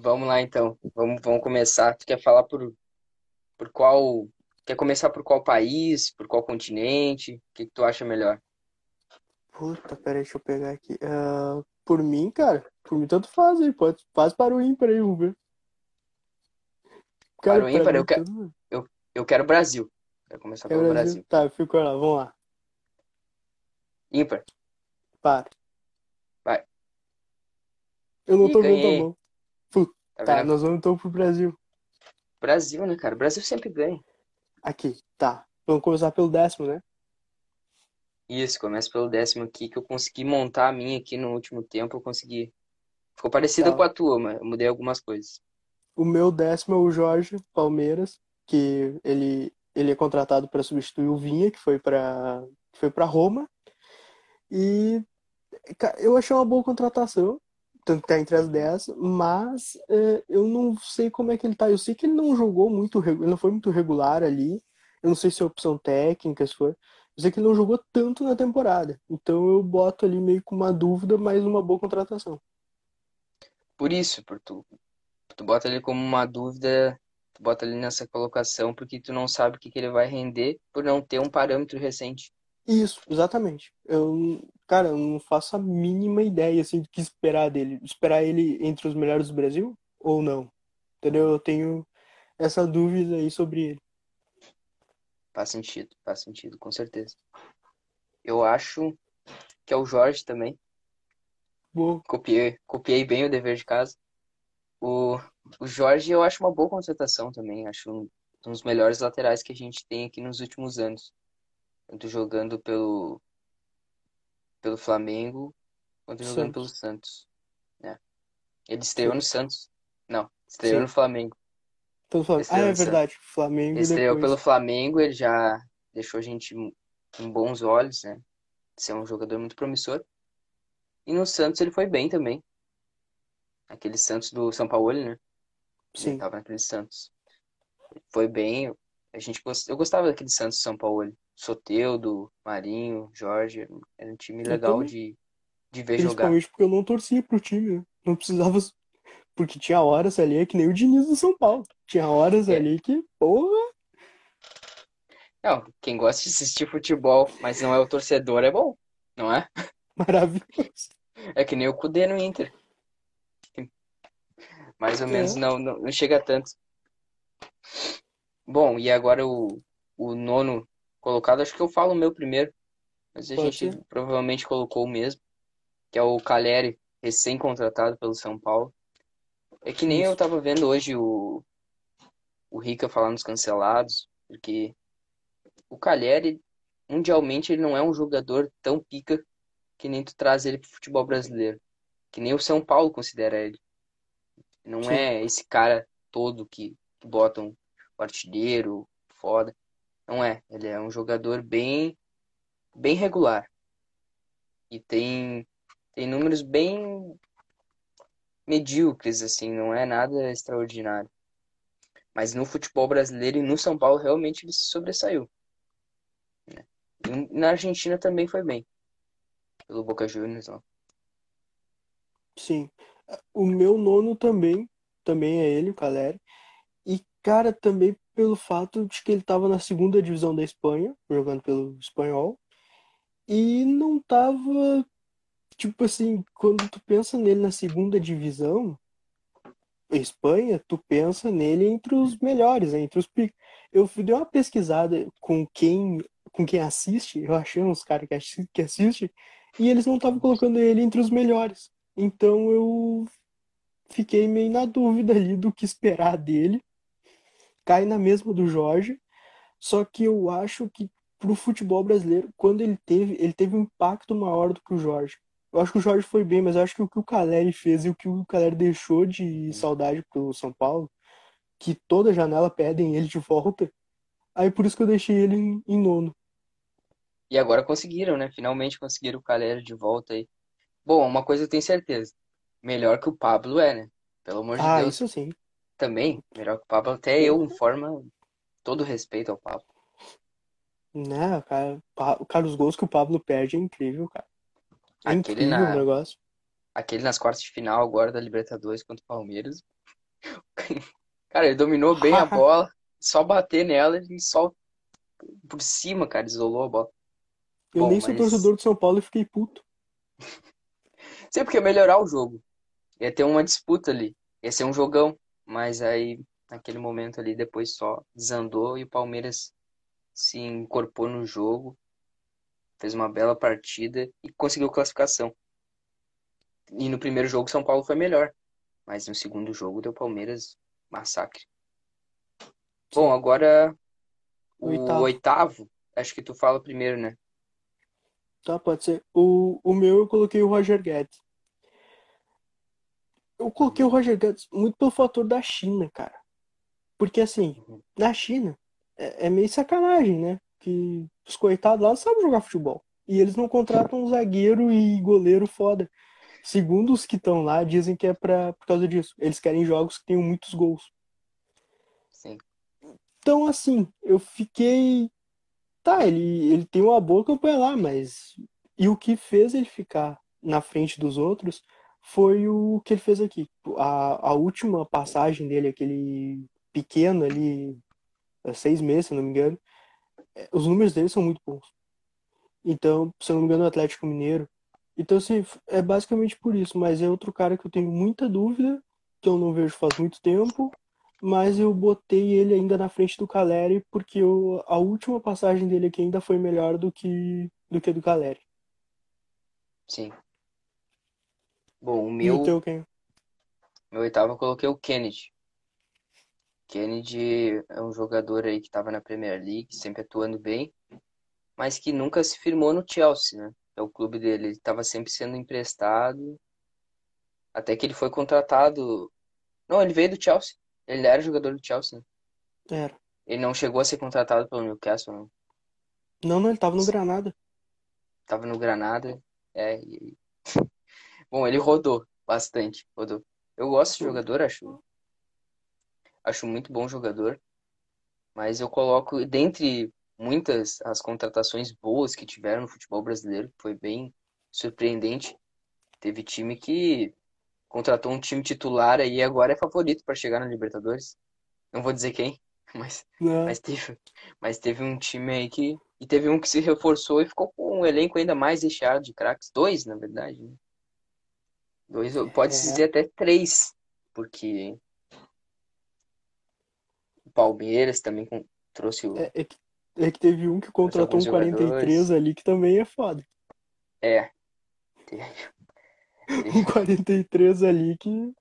Vamos lá então. Vamos, vamos começar. Tu quer falar por, por qual. Quer começar por qual país? Por qual continente? O que, que tu acha melhor? Puta, peraí, deixa eu pegar aqui. Ah, por mim, cara, por mim tanto faz aí. Pode, faz para o ímpar aí, vamos ver. Para o ímpar, eu quero, eu, eu quero Brasil. Quero começar pelo Brasil? Brasil. Tá, ficou lá, vamos lá. Ímpar. Para. Vai. Eu não Ih, tô vendo a ganhei. mão. Tá Tá, nós vamos então pro Brasil. Brasil, né, cara? O Brasil sempre ganha. Aqui, tá. Vamos começar pelo décimo, né? Isso, começa pelo décimo aqui, que eu consegui montar a minha aqui no último tempo. Eu consegui. Ficou parecida Tá. com a tua, mas eu mudei algumas coisas. O meu décimo é o Jorge Palmeiras, que ele, ele é contratado para substituir o Vinha, que foi para foi para Roma. E eu achei uma boa contratação, tanto que tá entre as 10, mas é, eu não sei como é que ele tá. Eu sei que ele não jogou muito, ele não foi muito regular ali. Eu não sei se é opção técnica, se foi. Eu sei que ele não jogou tanto na temporada. Então eu boto ali meio com uma dúvida, mas uma boa contratação. Por isso, por tu, tu bota ele como uma dúvida, tu bota ele nessa colocação, porque tu não sabe o que, que ele vai render por não ter um parâmetro recente. Isso, exatamente. Eu, cara, eu não faço a mínima ideia assim do que esperar dele. Esperar ele entre os melhores do Brasil ou não? Entendeu? Eu tenho essa dúvida aí sobre ele. Faz sentido, faz sentido, com certeza. Eu acho que é o Jorge também. Boa. Copiei, copiei bem o dever de casa. O, o Jorge eu acho uma boa contratação também. Acho um, um dos melhores laterais que a gente tem aqui nos últimos anos. Tanto jogando pelo, pelo Flamengo, quanto jogando pelo Santos. Santos. né? Ele estreou no Santos. Não, estreou Sim. no Flamengo. Então, falando, ah, é Santos. verdade. Flamengo Ele estreou depois. pelo Flamengo, ele já deixou a gente em bons olhos, né? Ser um jogador muito promissor. E no Santos ele foi bem também. Aquele Santos do São Paulo, né? Ele Sim. tava naquele Santos. Foi bem. A gente gost... Eu gostava daquele Santos do São Paulo. Soteudo, Marinho, Jorge. Era um time legal de, de ver jogar. Principalmente porque eu não torcia pro time, né? Não precisava. Porque tinha horas ali, que nem o Diniz do São Paulo. Tinha horas É. ali que, porra, Não, quem gosta de assistir futebol, mas não é o torcedor, é bom, não é? maravilhoso. É que nem o Cudê no Inter. Mais ou É. menos não, não, não chega tanto. Bom, e agora o, o nono colocado, acho que eu falo o meu primeiro, mas a Pode gente ser. provavelmente colocou o mesmo, que é o Caleri, recém-contratado pelo São Paulo. É que nem eu Isso. tava vendo hoje o, o Rica falar nos cancelados, porque o Caleri, mundialmente, ele não é um jogador tão pica que nem tu traz ele pro futebol brasileiro. Que nem o São Paulo considera ele. Não Sim. é esse cara todo que, que botam o artilheiro, foda. Não é. Ele é um jogador bem, bem regular. E tem, tem números bem medíocres, assim, não é nada extraordinário. Mas no futebol brasileiro e no São Paulo, realmente ele se sobressaiu. né? E na Argentina também foi bem. Pelo Boca Juniors lá. Sim. O meu nono também, também é ele, o Caleri. E, cara, também pelo fato de que ele tava na segunda divisão da Espanha, jogando pelo Espanhol, e não tava, tipo assim, quando tu pensa nele na segunda divisão, Espanha, tu pensa nele entre os melhores, né, entre os pica. Eu dei uma pesquisada com quem, com quem assiste, eu achei uns caras que que assistem, e eles não estavam colocando ele entre os melhores. Então eu fiquei meio na dúvida ali do que esperar dele. Cai na mesma do Jorge, só que eu acho que pro futebol brasileiro, quando ele teve, ele teve um impacto maior do que o Jorge. Eu acho que o Jorge foi bem, mas eu acho que o que o Caleri fez e o que o Caleri deixou de saudade pro São Paulo, que toda janela pedem ele de volta, aí por isso que eu deixei ele em, em nono. E agora conseguiram, né? Finalmente conseguiram o Caleri de volta aí. Bom, uma coisa eu tenho certeza. Melhor que o Pablo é, né? Pelo amor de Ah, Deus. isso sim. Também, melhor que o Pablo. Até eu informo todo respeito ao Pablo. Né, cara, Pa- cara, os gols que o Pablo perde é incrível, cara. É Aquele incrível na- o negócio. aquele nas quartas de final agora da Libertadores contra o Palmeiras. Cara, ele dominou bem a bola, só bater nela e só por cima, cara, isolou a bola. Eu Bom, nem sou mas- torcedor do São Paulo e fiquei puto. Sei porque ia melhorar o jogo. Ia ter uma disputa ali. Ia ser um jogão. Mas aí, naquele momento ali, depois só desandou e o Palmeiras se incorporou no jogo. Fez uma bela partida e conseguiu classificação. E no primeiro jogo, São Paulo foi melhor. Mas no segundo jogo, deu Palmeiras massacre. Bom, agora o Oitavo. oitavo. Acho que tu fala primeiro, né? Tá, pode ser. O, o meu eu coloquei o Roger Guedes. Eu coloquei o Roger Guedes muito pelo fator da China, cara. Porque assim, na China é, é meio sacanagem, né? Que os coitados lá não sabem jogar futebol. E eles não contratam um zagueiro e goleiro foda. Segundo os que estão lá, dizem que é pra, por causa disso. Eles querem jogos que tenham muitos gols. Sim. Então, assim, eu fiquei. Tá, ele, ele tem uma boa campanha lá, mas. E o que fez ele ficar na frente dos outros foi o que ele fez aqui. A, a última passagem dele, aquele pequeno ali, há seis meses, se não me engano, é, os números dele são muito bons. Então, se não me engano, o Atlético Mineiro. Então, assim, é basicamente por isso. Mas é outro cara que eu tenho muita dúvida, que eu não vejo faz muito tempo mas eu botei ele ainda na frente do Caleri porque eu, a última passagem dele aqui ainda foi melhor do que do que do Caleri. Sim. Bom, o E meu. o teu quem? Meu oitavo eu coloquei o Kennedy. Kennedy é um jogador aí que estava na Premier League, sempre atuando bem, mas que nunca se firmou no Chelsea, né? É o clube dele. Ele estava sempre sendo emprestado, até que ele foi contratado. Não, ele veio do Chelsea. Ele era jogador do Chelsea. né? Era. Ele não chegou a ser contratado pelo Newcastle, não. Não, não, ele tava no Granada. Tava no Granada. É, e... Bom, ele rodou bastante, rodou. Eu gosto de jogador, acho. Acho muito bom jogador. Mas eu coloco, dentre muitas as contratações boas que tiveram no futebol brasileiro, foi bem surpreendente. Teve time que contratou um time titular aí e agora é favorito para chegar na Libertadores. Não vou dizer quem, mas mas teve, mas teve um time aí que. E teve um que se reforçou e ficou com um elenco ainda mais recheado de craques. Dois, na verdade. né? Dois, pode-se É. dizer até três, porque o Palmeiras também com- trouxe o. É, é que, é que teve um que contratou um alguns jogadores. 43 ali que também é foda. É. Um 43 ali que.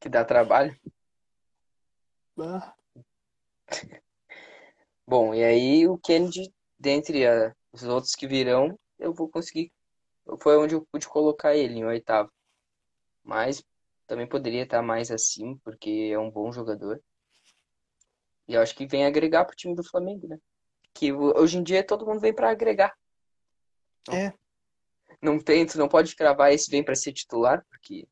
Que dá trabalho. Ah, Bom, e aí o Kennedy, dentre a- os outros que virão, eu vou conseguir. Foi onde eu pude colocar ele, em oitavo. Mas também poderia estar mais acima, porque é um bom jogador. E eu acho que vem agregar pro time do Flamengo, né? Que hoje em dia todo mundo vem para agregar. é. Não tem, tu não pode cravar esse vem para ser titular, porque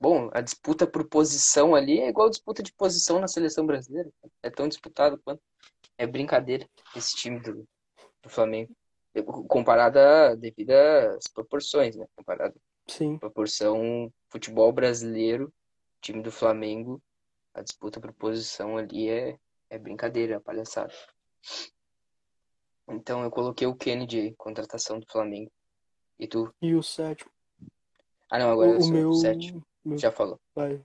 bom, a disputa por posição ali é igual a disputa de posição na seleção brasileira. É tão disputado quanto. É brincadeira esse time do, do Flamengo. Comparada devido às proporções, né? Comparado Sim. proporção futebol brasileiro, time do Flamengo, a disputa por posição ali é, é brincadeira, é palhaçada. Então eu coloquei o Kennedy aí, contratação do Flamengo. E tu? E o sétimo. Ah, não, agora O, eu o meu. sétimo. meu- Já falou. Vai.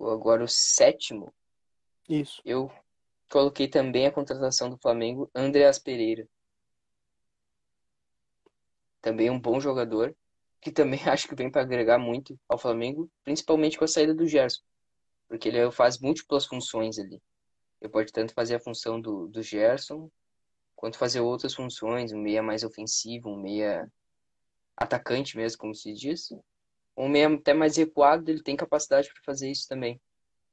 Agora o sétimo, Isso. eu coloquei também a contratação do Flamengo, Andreas Pereira. Também um bom jogador, que também acho que vem para agregar muito ao Flamengo, principalmente com a saída do Gerson, porque ele faz múltiplas funções ali. Ele pode tanto fazer a função do, do Gerson, quanto fazer outras funções, um meia mais ofensivo, um meia atacante mesmo, como se diz. Um meia até mais recuado, ele tem capacidade para fazer isso também.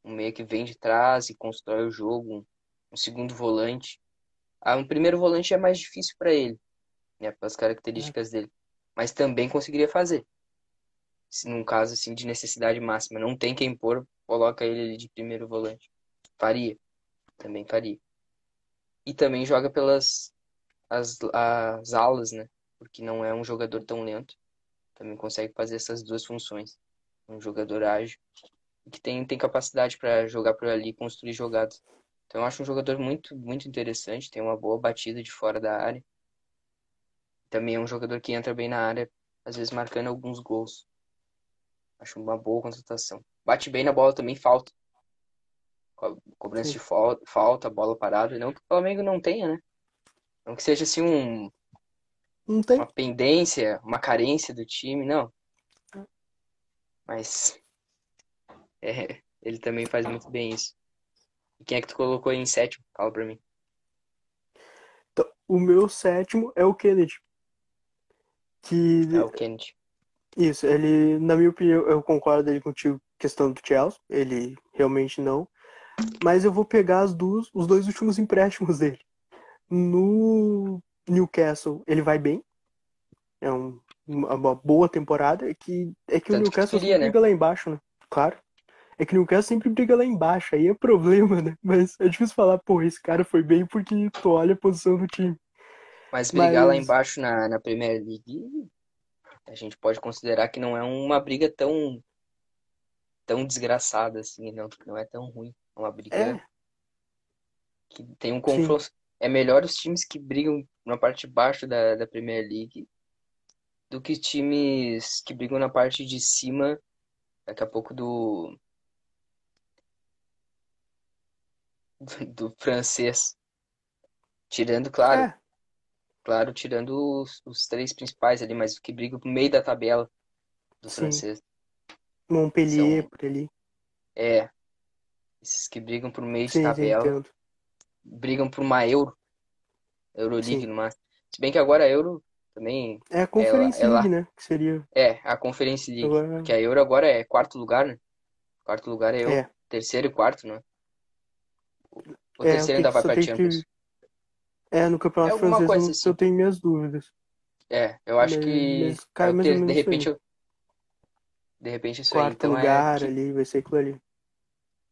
Um meia que vem de trás e constrói o jogo, um, segundo volante. Ah, um primeiro volante é mais difícil para ele, né, pelas características dele, mas também conseguiria fazer. Se num caso assim de necessidade máxima, não tem quem pôr, coloca ele ali de primeiro volante. Faria, também faria. E também joga pelas as, as alas, né? Porque não é um jogador tão lento. também consegue fazer essas duas funções. Um jogador ágil que tem, tem capacidade para jogar por ali e construir jogadas. Então eu acho um jogador muito, muito interessante, tem uma boa batida de fora da área. Também é um jogador que entra bem na área, às vezes marcando alguns gols. Acho uma boa contratação. Bate bem na bola também, falta. Cobrança Sim. de falta, bola parada. Não que o Flamengo não tenha, né? Não que seja assim um. Não tem. Uma pendência, uma carência do time, não. Mas. É, ele também faz muito bem isso. E quem é que tu colocou em sétimo? Fala pra mim. Então, o meu sétimo é o Kennedy. Que... É o Kennedy. Isso, ele, na minha opinião, eu concordo ele contigo, questão do Chelsea, ele realmente não. Mas eu vou pegar as duas, os dois últimos empréstimos dele. No Newcastle, ele vai bem. É um, uma boa temporada. É que, é que o Newcastle que queria, né? lá embaixo, né? Claro. É que o Newcastle sempre briga lá embaixo, aí é problema, né? Mas é difícil falar, pô, esse cara foi bem porque tu olha a posição do time. Mas brigar Mas... lá embaixo na, na Premier League, a gente pode considerar que não é uma briga tão tão desgraçada assim, não, não é tão ruim. É uma briga é. que tem um confronto. Sim. É melhor os times que brigam na parte de baixo da, da Premier League do que times que brigam na parte de cima, daqui a pouco do do, francês. Tirando, claro. É. Claro, tirando os, os, três principais ali, mas que brigam no meio da tabela do Sim. francês. Montpellier, São, por ali. É. Esses que brigam por meio Sim, de tabela. Brigam por uma Euro. Euroleague no máximo. Se bem que agora a Euro também. É a Conference ela, League, ela... né? Que seria. É, a Conference League. Agora... Que a Euro agora é quarto lugar, né? Quarto lugar é Euro. É. Terceiro e quarto, né? O é, terceiro ainda vai pra Champions. Que... É, no campeonato é francês eu, assim. eu tenho minhas dúvidas. É, eu acho mas, que. Mas cai mais ter, de repente eu... De repente isso Quarto aí então lugar é ali, vai ser aquilo ali.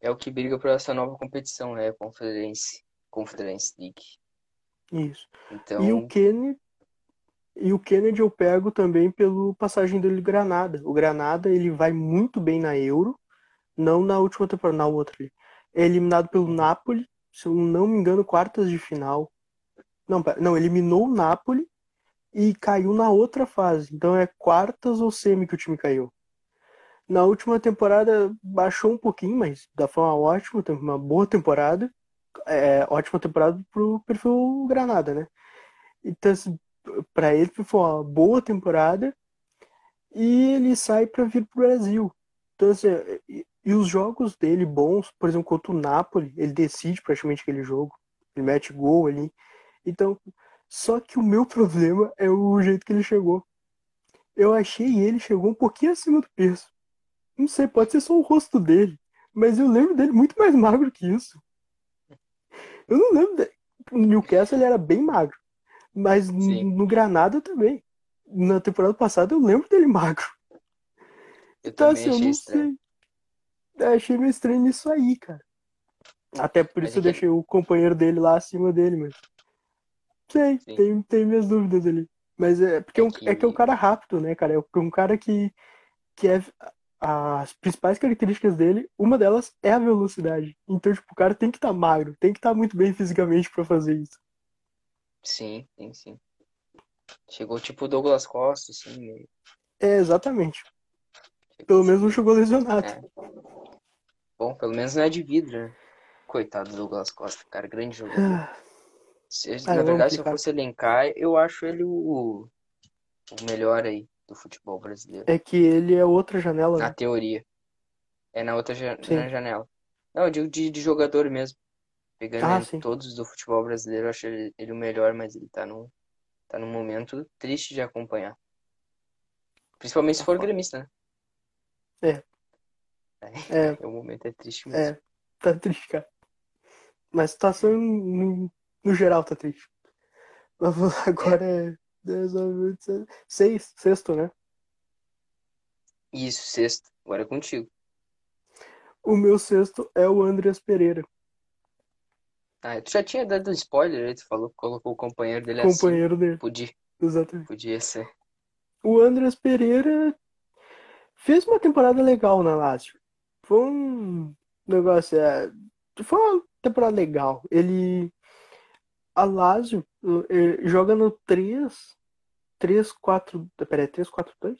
É o que briga por essa nova competição, né? Conference, Conference League. Isso. Então... E o Kennedy. E o Kennedy eu pego também pelo passagem dele Granada. O Granada ele vai muito bem na Euro, não na última temporada, na outra ali é eliminado pelo Napoli, se eu não me engano, quartas de final. Não, não, eliminou o Napoli e caiu na outra fase. Então é quartas ou semi que o time caiu. Na última temporada baixou um pouquinho, mas da foi uma ótima, uma boa temporada. É, ótima temporada pro perfil Granada, né? Então, assim, para ele foi uma boa temporada e ele sai para vir pro Brasil. Então, assim, e os jogos dele bons, por exemplo, contra o Napoli, ele decide praticamente aquele jogo. Ele mete gol ali. Então, só que o meu problema é o jeito que ele chegou. Eu achei ele chegou um pouquinho acima do peso. Não sei, pode ser só o rosto dele, mas eu lembro dele muito mais magro que isso. Eu não lembro. De... No Newcastle ele era bem magro, mas no Granada também. Na temporada passada eu lembro dele magro. Eu então, assim, eu não estranho. sei. Eu achei meio estranho isso aí, cara. Até por isso eu deixei o companheiro dele lá acima dele, mas. Sei, tem, tem minhas dúvidas ali. Mas é porque é, um, que... é que é um cara rápido, né, cara? É um cara que, que é. As principais características dele, uma delas é a velocidade. Então, tipo, o cara tem que estar tá magro, tem que estar tá muito bem fisicamente para fazer isso. Sim, sim, sim. Chegou tipo o Douglas Costa, assim. É, exatamente. Pelo menos não chegou lesionado. É. Bom, pelo menos não é de vidro, né? Coitado do Douglas Costa, cara, grande jogador. Se, ah, na verdade, se eu fosse elencar, eu acho ele o, o melhor aí do futebol brasileiro. É que ele é outra janela, Na né? teoria. É na outra na janela. Não, eu digo de, de jogador mesmo. Pegando ah, todos do futebol brasileiro, eu acho ele, ele o melhor, mas ele tá num, tá num momento triste de acompanhar. Principalmente se for gremista, né? É. É. O momento é triste mesmo. É, tá triste, cara. Mas situação no, geral tá triste. Agora é. é 6, sexto, né? Isso, sexto. Agora é contigo. O meu sexto é o Andreas Pereira. Ah, tu já tinha dado um spoiler, aí tu falou, colocou o companheiro dele companheiro assim. dele. Podia. Exatamente. Podia ser. o Andreas Pereira fez uma temporada legal na Lazio. Foi um negócio, é, foi uma temporada legal. Ele a Lazio eh, joga no 3 3 4, peraí, 3 4 2?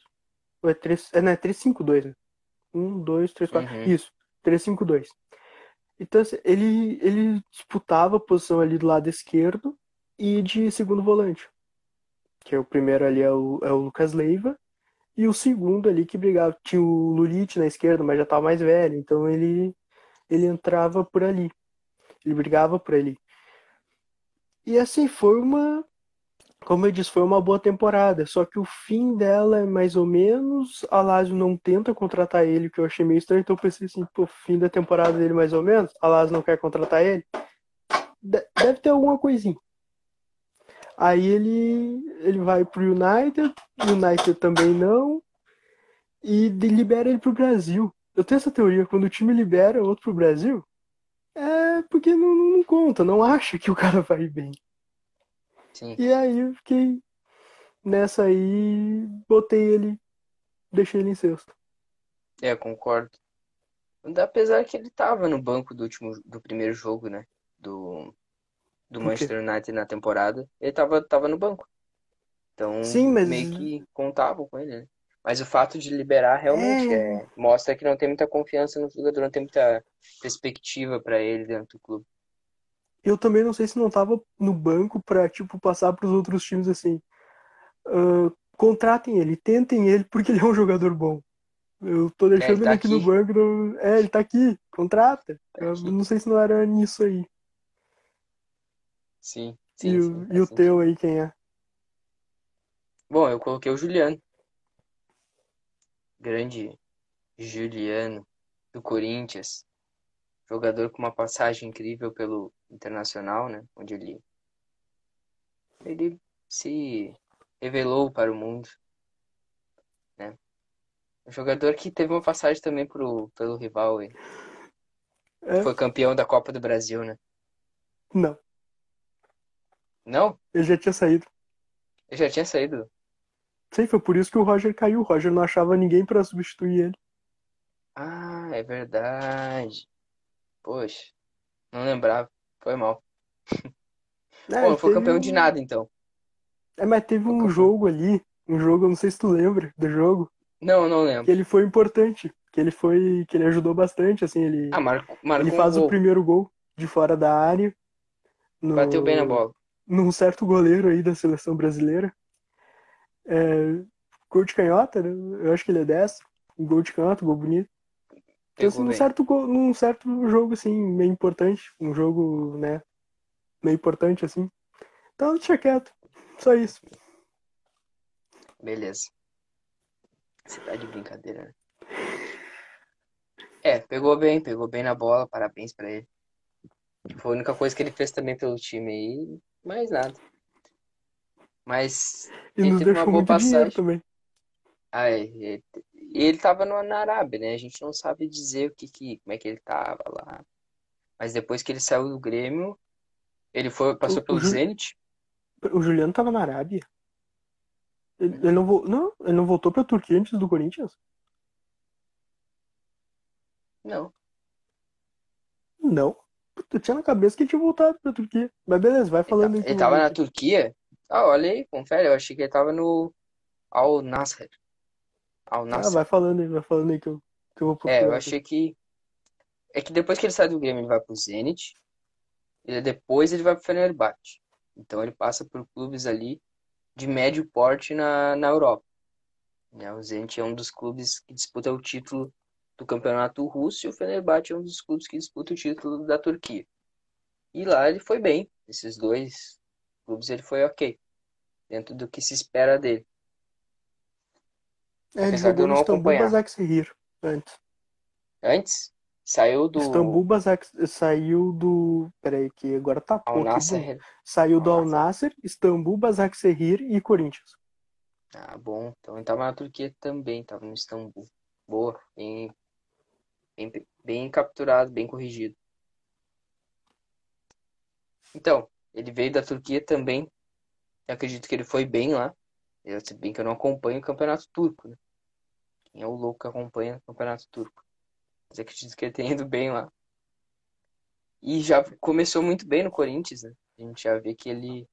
Ou é 3, é, não, é 3 5 2, né? 1 2 3 4. Uhum. Isso, 3 5 2. Então assim, ele ele disputava a posição ali do lado esquerdo e de segundo volante. Que é o primeiro ali é o, é o Lucas Leiva e o segundo ali que brigava tinha o Lulit na esquerda, mas já estava mais velho, então ele ele entrava por ali. Ele brigava por ali. E assim foi uma como eu disse, foi uma boa temporada, só que o fim dela é mais ou menos. A Lazio não tenta contratar ele, que eu achei meio estranho, então eu pensei assim, pô, fim da temporada dele mais ou menos, a Lazio não quer contratar ele. Deve ter alguma coisinha. Aí ele, ele vai pro United, United também não, e libera ele pro Brasil. Eu tenho essa teoria, quando o time libera outro pro Brasil, é porque não, não conta, não acha que o cara vai bem. Sim. E aí eu fiquei nessa aí, botei ele, deixei ele em sexto. É, concordo. Apesar que ele tava no banco do último do primeiro jogo, né? Do, do Manchester United na temporada. Ele tava, tava no banco. Então Sim, mas... meio que contavam com ele, né? Mas o fato de liberar realmente é... É, mostra que não tem muita confiança no jogador, não tem muita perspectiva para ele dentro do clube eu também não sei se não tava no banco para tipo passar para os outros times assim. Uh, contratem ele, tentem ele porque ele é um jogador bom. Eu tô deixando é, ele, tá ele, aqui, aqui, no banco. No... É, ele tá aqui, contrata. Tá aqui. não sei se não era nisso aí. Sim. sim e, sim, e o teu aí, quem é? Bom, eu coloquei o Juliano. Grande Juliano, do Corinthians jogador com uma passagem incrível pelo Internacional, né? Onde ele, ele se revelou para o mundo, né? Um jogador que teve uma passagem também pro, pelo rival, hein? É? Foi campeão da Copa do Brasil, né? Não. Não? Ele já tinha saído. Ele já tinha saído. Sim, foi por isso que o Roger caiu. O Roger não achava ninguém para substituir ele. Ah, é verdade. Poxa, não lembrava. Foi mal. É, Pô, não foi campeão um... de nada, então. É, mas teve foi um campeão. jogo ali, um jogo, eu não sei se tu lembra do jogo. Não, não lembro. Que ele foi importante, que ele foi, que ele ajudou bastante, assim, ele, ah, marco, marcou ele faz um o primeiro gol de fora da área. No, Bateu bem na bola. Num certo goleiro aí da seleção brasileira. É, gol de canhota, né? Eu acho que ele é destro. Um gol de canhota, um gol bonito. Então, num certo, num certo jogo, assim, meio importante. Um jogo, né? Meio importante, assim. Então, deixa quieto. Só isso. Beleza. Você tá de brincadeira, né? É, pegou bem, pegou bem na bola. Parabéns pra ele. Foi a única coisa que ele fez também pelo time aí. Mais nada. Mas e ele teve uma boa passagem. Também. Ah, é, e ele tava no, na Arábia, né? A gente não sabe dizer o que, que como é que ele tava lá. Mas depois que ele saiu do Grêmio, ele foi, passou o, pelo o Zenit. O Juliano tava na Arábia? Ele, ele não, não, ele não voltou pra Turquia antes do Corinthians? Não. Não. Tinha na cabeça que ele tinha voltado pra Turquia. Mas beleza, vai falando ele. Ele tava na Turquia? Ah, olha aí, confere. Eu achei que ele tava no Al Nasser. Ao Ah, vai falando aí, vai falando aí que eu, que eu vou procurar. É, eu achei que. É que depois que ele sai do Grêmio, ele vai pro Zenit. E depois ele vai pro Fenerbahçe. Então ele passa por clubes ali de médio porte na, na Europa. Né? O Zenit é um dos clubes que disputa o título do campeonato russo e o Fenerbahçe é um dos clubes que disputa o título da Turquia. E lá ele foi bem. Esses dois clubes ele foi ok. Dentro do que se espera dele. É, ele jogou no Istambul Basaksehir antes. Antes? Saiu do. Istambul Basak saiu do. Peraí, que agora tá pouco. Nasser. Saiu do Al Nasser, Istambul, Basaksehir e Corinthians. Ah, bom. Então ele tava na Turquia também, tava no Istambul. Boa, bem, bem, bem capturado, bem corrigido. Então, ele veio da Turquia também. Eu acredito que ele foi bem lá. Eu, se bem que eu não acompanho o campeonato turco, né? Quem é o louco que acompanha o campeonato turco? Mas acredito que ele tem ido bem lá. E já começou muito bem no Corinthians, né? A gente já vê que ele.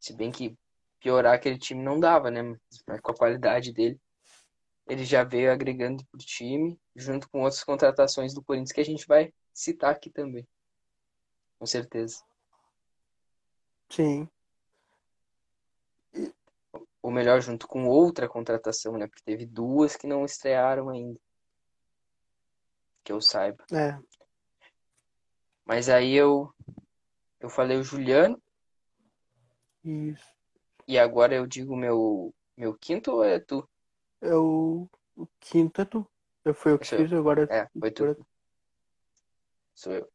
Se bem que piorar aquele time não dava, né? Mas com a qualidade dele, ele já veio agregando pro time, junto com outras contratações do Corinthians que a gente vai citar aqui também. Com certeza. Sim. Ou melhor, junto com outra contratação, né? Porque teve duas que não estrearam ainda. Que eu saiba. É. Mas aí eu eu falei o Juliano Isso. e agora eu digo meu meu quinto ou é tu? É o, o quinto é tu. Eu fui eu que Sou fiz, agora É, foi tu. agora- Sou eu.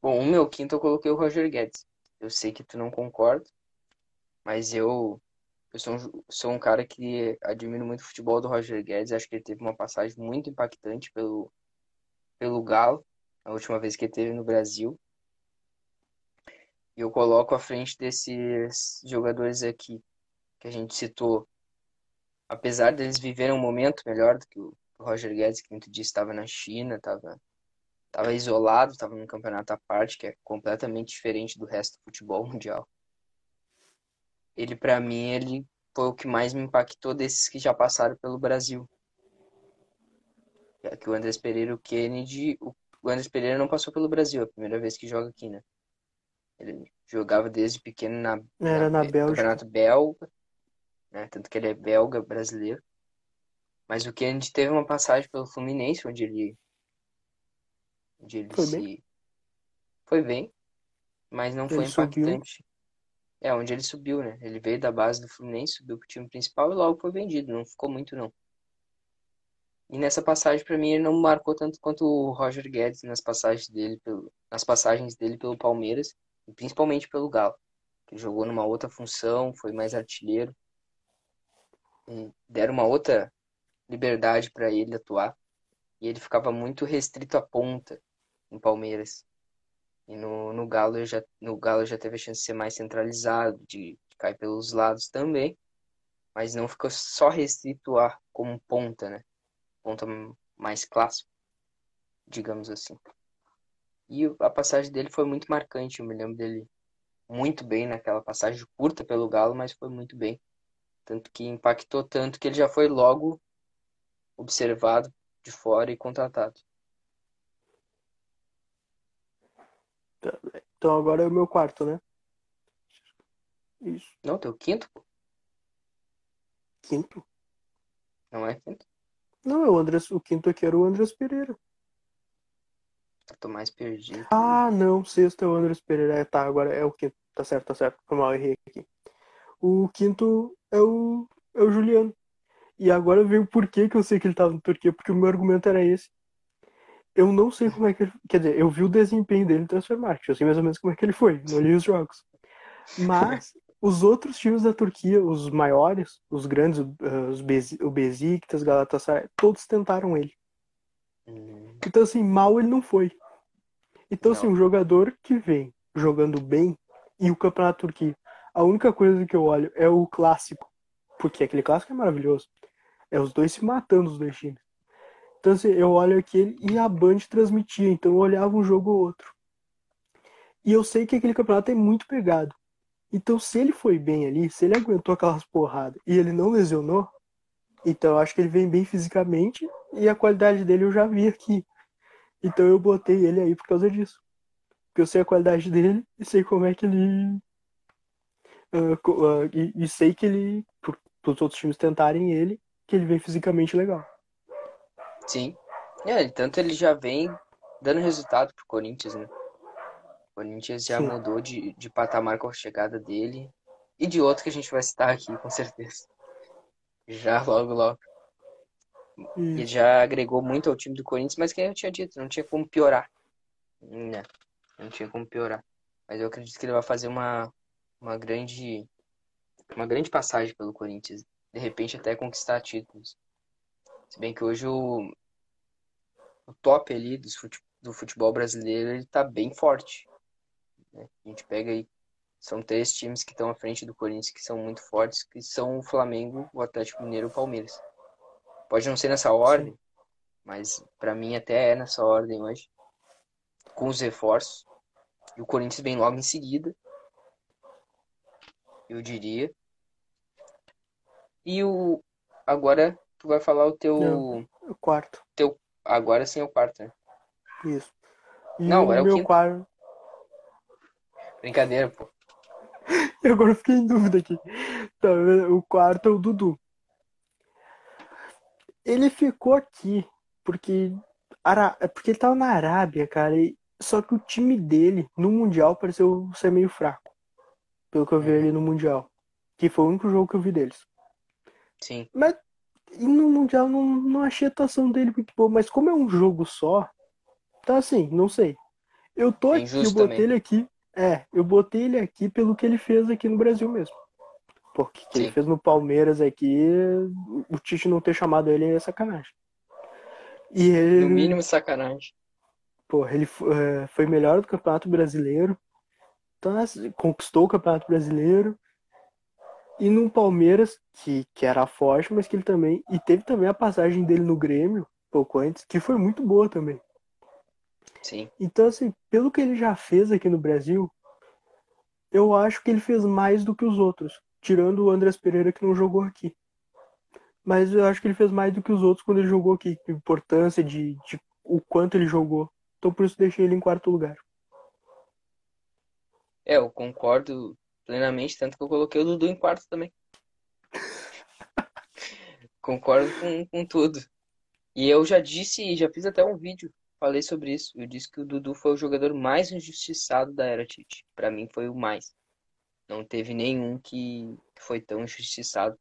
Bom, o meu quinto eu coloquei o Roger Guedes. Eu sei que tu não concorda, mas eu, eu sou, um, sou um cara que admiro muito o futebol do Roger Guedes. Acho que ele teve uma passagem muito impactante pelo, pelo Galo, a última vez que ele esteve no Brasil. E eu coloco à frente desses jogadores aqui que a gente citou. Apesar deles viverem um momento melhor do que o Roger Guedes, que muito disse estava na China, estava Tava isolado, tava num campeonato à parte, que é completamente diferente do resto do futebol mundial. Ele, pra mim, ele foi o que mais me impactou desses que já passaram pelo Brasil. É que o Andrés Pereira o Kennedy. O Andrés Pereira não passou pelo Brasil, é a primeira vez que joga aqui, né? Ele jogava desde pequeno na, Era na Bé- Bélgica. Campeonato belga, né? Tanto que ele é belga brasileiro. Mas o Kennedy teve uma passagem pelo Fluminense, onde ele, onde ele Foi se bem. foi bem, mas não foi Ele subiu. impactante. É, onde ele subiu, né? Ele veio da base do Fluminense, subiu pro time principal e logo foi vendido, não ficou muito não. E nessa passagem, pra mim, ele não marcou tanto quanto o Roger Guedes nas passagens dele pelo, nas passagens dele pelo Palmeiras, e principalmente pelo Galo. Que jogou numa outra função, foi mais artilheiro. Deram uma outra liberdade pra ele atuar. E ele ficava muito restrito à ponta em Palmeiras. E no, no Galo já, no Galo já teve a chance de ser mais centralizado, de, de cair pelos lados também, mas não ficou só restrito a como ponta, né? Ponta mais clássico, digamos assim. E a passagem dele foi muito marcante, eu me lembro dele muito bem naquela passagem curta pelo Galo, mas foi muito bem. Tanto que impactou tanto que ele já foi logo observado de fora e contratado. Então agora é o meu quarto, né? Isso. Não, teu quinto. Quinto? Não é quinto? Não, é o Andrés, o quinto aqui era o Andrés Pereira. Eu tô mais perdido. Ah, não, sexto é o Andrés Pereira. É, tá, agora é o quinto. Tá certo, tá certo. Foi mal, errei aqui. O quinto é o, é o Juliano. E agora veio o porquê que eu sei que ele tava no Turquia, porque o meu argumento era esse. Eu não sei como é que ele. Quer dizer, eu vi o desempenho dele no Transfermarkt. Eu sei mais ou menos como é que ele foi. Não li os jogos. Mas os outros times da Turquia, os maiores, os grandes, uh, os Bezi- o Besiktas, Galatasaray, todos tentaram ele. Hum, Então, assim, mal ele não foi. Então, Não. assim, um jogador que vem jogando bem e o campeonato turquia, a única coisa que eu olho é o clássico. Porque aquele clássico é maravilhoso. É os dois se matando, os dois times. Então, assim, eu olho aquele e a Band transmitia. Então, eu olhava um jogo ou outro. E eu sei que aquele campeonato é muito pegado. Então, se ele foi bem ali, se ele aguentou aquelas porradas e ele não lesionou, então eu acho que ele vem bem fisicamente e a qualidade dele eu já vi aqui. Então eu botei ele aí por causa disso. Porque eu sei a qualidade dele e sei como é que ele. co- ah, e, e sei que ele, por, os outros times tentarem ele, que ele vem fisicamente legal. Sim. É, tanto ele já vem dando resultado pro Corinthians, né? O Corinthians já Sim. mudou de, de patamar com a chegada dele e de outro que a gente vai citar aqui, com certeza. Já logo, logo. Ele E, já agregou muito ao time do Corinthians, mas que eu tinha dito, não tinha como piorar. Né? Não tinha como piorar. Mas eu acredito que ele vai fazer uma, uma grande uma grande passagem pelo Corinthians. De repente até conquistar títulos. Se bem que hoje o, o top ali dos fute- do futebol brasileiro ele tá bem forte. né? A gente pega aí São três times que estão à frente do Corinthians, que são muito fortes, que são o Flamengo, o Atlético Mineiro e o Palmeiras. Pode não ser nessa ordem, Sim. mas para mim até é nessa ordem hoje. Com os reforços. E o Corinthians vem logo em seguida. Eu diria. E o. Agora tu vai falar o teu. Não, o quarto. Teu... Agora sim é o quarto, né? Isso. E não, o é o meu quinto. quarto. Brincadeira, pô. Eu agora fiquei em dúvida aqui. Tá, o quarto é o Dudu. Ele ficou aqui porque, Ara... É porque ele tava na Arábia, cara. E... Só que o time dele no Mundial pareceu ser meio fraco. Pelo que eu vi Uhum. ali no Mundial. Que foi o único jogo que eu vi deles. Sim. Mas e no Mundial não, não achei a atuação dele muito boa. Mas como é um jogo só, tá assim, não sei. Eu tô É aqui, eu botei também. ele aqui. É, eu botei ele aqui pelo que ele fez aqui no Brasil mesmo. Porque o que ele fez no Palmeiras aqui, o Tite não ter chamado ele é sacanagem. E ele, No mínimo sacanagem. pô, ele é, foi melhor do Campeonato Brasileiro. Então, conquistou o Campeonato Brasileiro. E no Palmeiras, que, que era forte, mas que ele também. E teve também a passagem dele no Grêmio, pouco antes, que foi muito boa também. Sim. Então, assim, pelo que ele já fez aqui no Brasil, eu acho que ele fez mais do que os outros, tirando o Andrés Pereira que não jogou aqui. Mas eu acho que ele fez mais do que os outros quando ele jogou aqui, de importância de, de o quanto ele jogou. Então por isso deixei ele em quarto lugar. É, eu concordo plenamente, tanto que eu coloquei o Dudu em quarto também. Concordo com, com tudo. E eu já disse, já fiz até um vídeo, falei sobre isso. Eu disse que o Dudu foi o jogador mais injustiçado da era Tite. Pra mim foi o mais. Não teve nenhum que foi tão injustiçado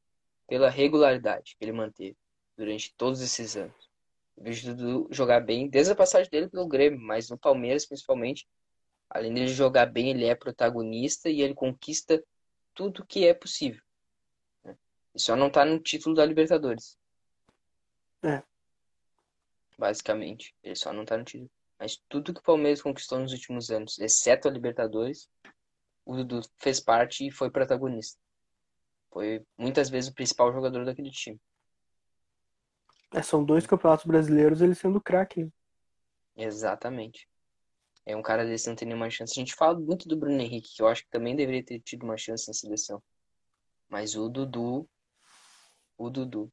pela regularidade que ele manteve durante todos esses anos. Eu vejo o Dudu jogar bem desde a passagem dele pelo Grêmio, mas no Palmeiras principalmente. Além dele jogar bem, ele é protagonista e ele conquista tudo que é possível. né? E só não tá no título da Libertadores. É. Basicamente. Ele só não tá no título. Mas tudo que o Palmeiras conquistou nos últimos anos, exceto a Libertadores, o Dudu fez parte e foi protagonista. Foi muitas vezes o principal jogador daquele time. É, são dois campeonatos brasileiros, ele sendo craque. Exatamente. É um cara desse não tem nenhuma chance. A gente fala muito do Bruno Henrique, que eu acho que também deveria ter tido uma chance na seleção. Mas o Dudu, o Dudu,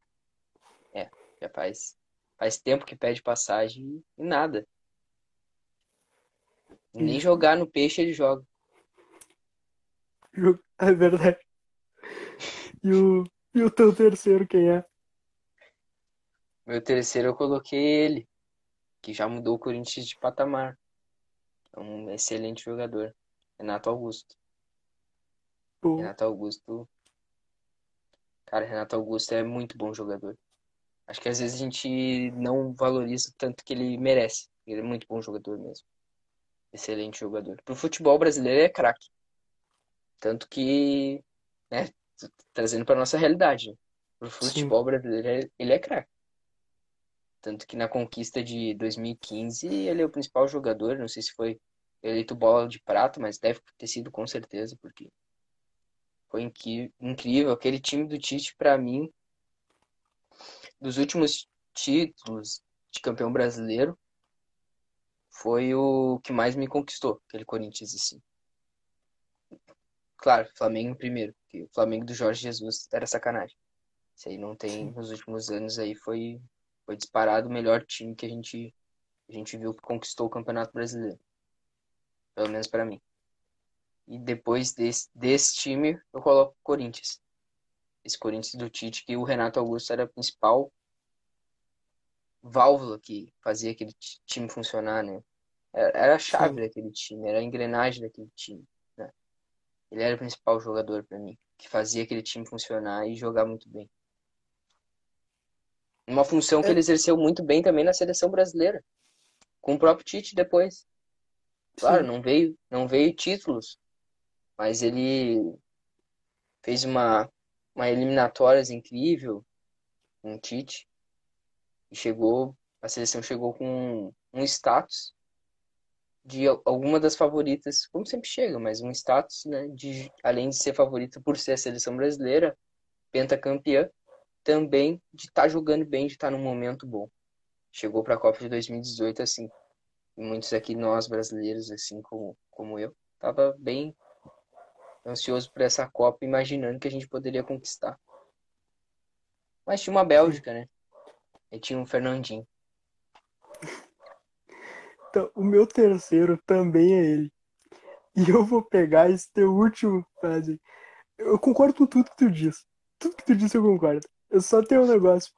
é, já faz, faz tempo que pede passagem e nada. Nem jogar no peixe ele joga. Jo- É verdade. E o, e o teu terceiro, quem é? Meu terceiro eu coloquei ele, que já mudou o Corinthians de patamar. É um excelente jogador. Renato Augusto. Pô, Renato Augusto. Cara, Renato Augusto é muito bom jogador. Acho que às vezes a gente não valoriza o tanto que ele merece. Ele é muito bom jogador mesmo. Excelente jogador. Pro futebol brasileiro ele é craque. Tanto que, né, trazendo pra nossa realidade? Pro futebol brasileiro ele- ele é craque. Tanto que na conquista de 2015 ele é o principal jogador. Não sei se foi eleito bola de prata, mas deve ter sido com certeza, porque foi incrível. Aquele time do Tite, pra mim, dos últimos títulos de campeão brasileiro, foi o que mais me conquistou, aquele Corinthians, assim. Claro, Flamengo primeiro, porque o Flamengo do Jorge Jesus era sacanagem. Isso aí não tem, Sim. nos últimos anos aí foi, foi disparado o melhor time que a gente, a gente viu que conquistou o Campeonato Brasileiro. Pelo menos pra mim. E depois desse, desse time, eu coloco o Corinthians. Esse Corinthians do Tite, que o Renato Augusto era a principal válvula que fazia aquele ti- time funcionar, né? Era a chave Sim. daquele time, era a engrenagem daquele time, né? Ele era o principal jogador pra mim, que fazia aquele time funcionar e jogar muito bem. Uma função que ele exerceu muito bem também na seleção brasileira, com o próprio Tite depois. Claro, Sim. não veio, não veio títulos, mas ele fez uma, uma eliminatórias incrível com o Tite e chegou, a seleção chegou com um status de alguma das favoritas, como sempre chega, mas um status, né, de além de ser favorita por ser a seleção brasileira, pentacampeã, também de estar tá jogando bem, de estar tá num momento bom. Chegou para a Copa de 2018 assim, e muitos aqui nós brasileiros assim como como eu, tava bem ansioso por essa Copa, imaginando que a gente poderia conquistar. Mas tinha uma Bélgica, né? E tinha um Fernandinho. Então, o meu terceiro também é ele. E eu vou pegar esse teu último frase. Eu concordo com tudo que tu disse. Tudo que tu disse eu concordo. Eu só tenho um negócio.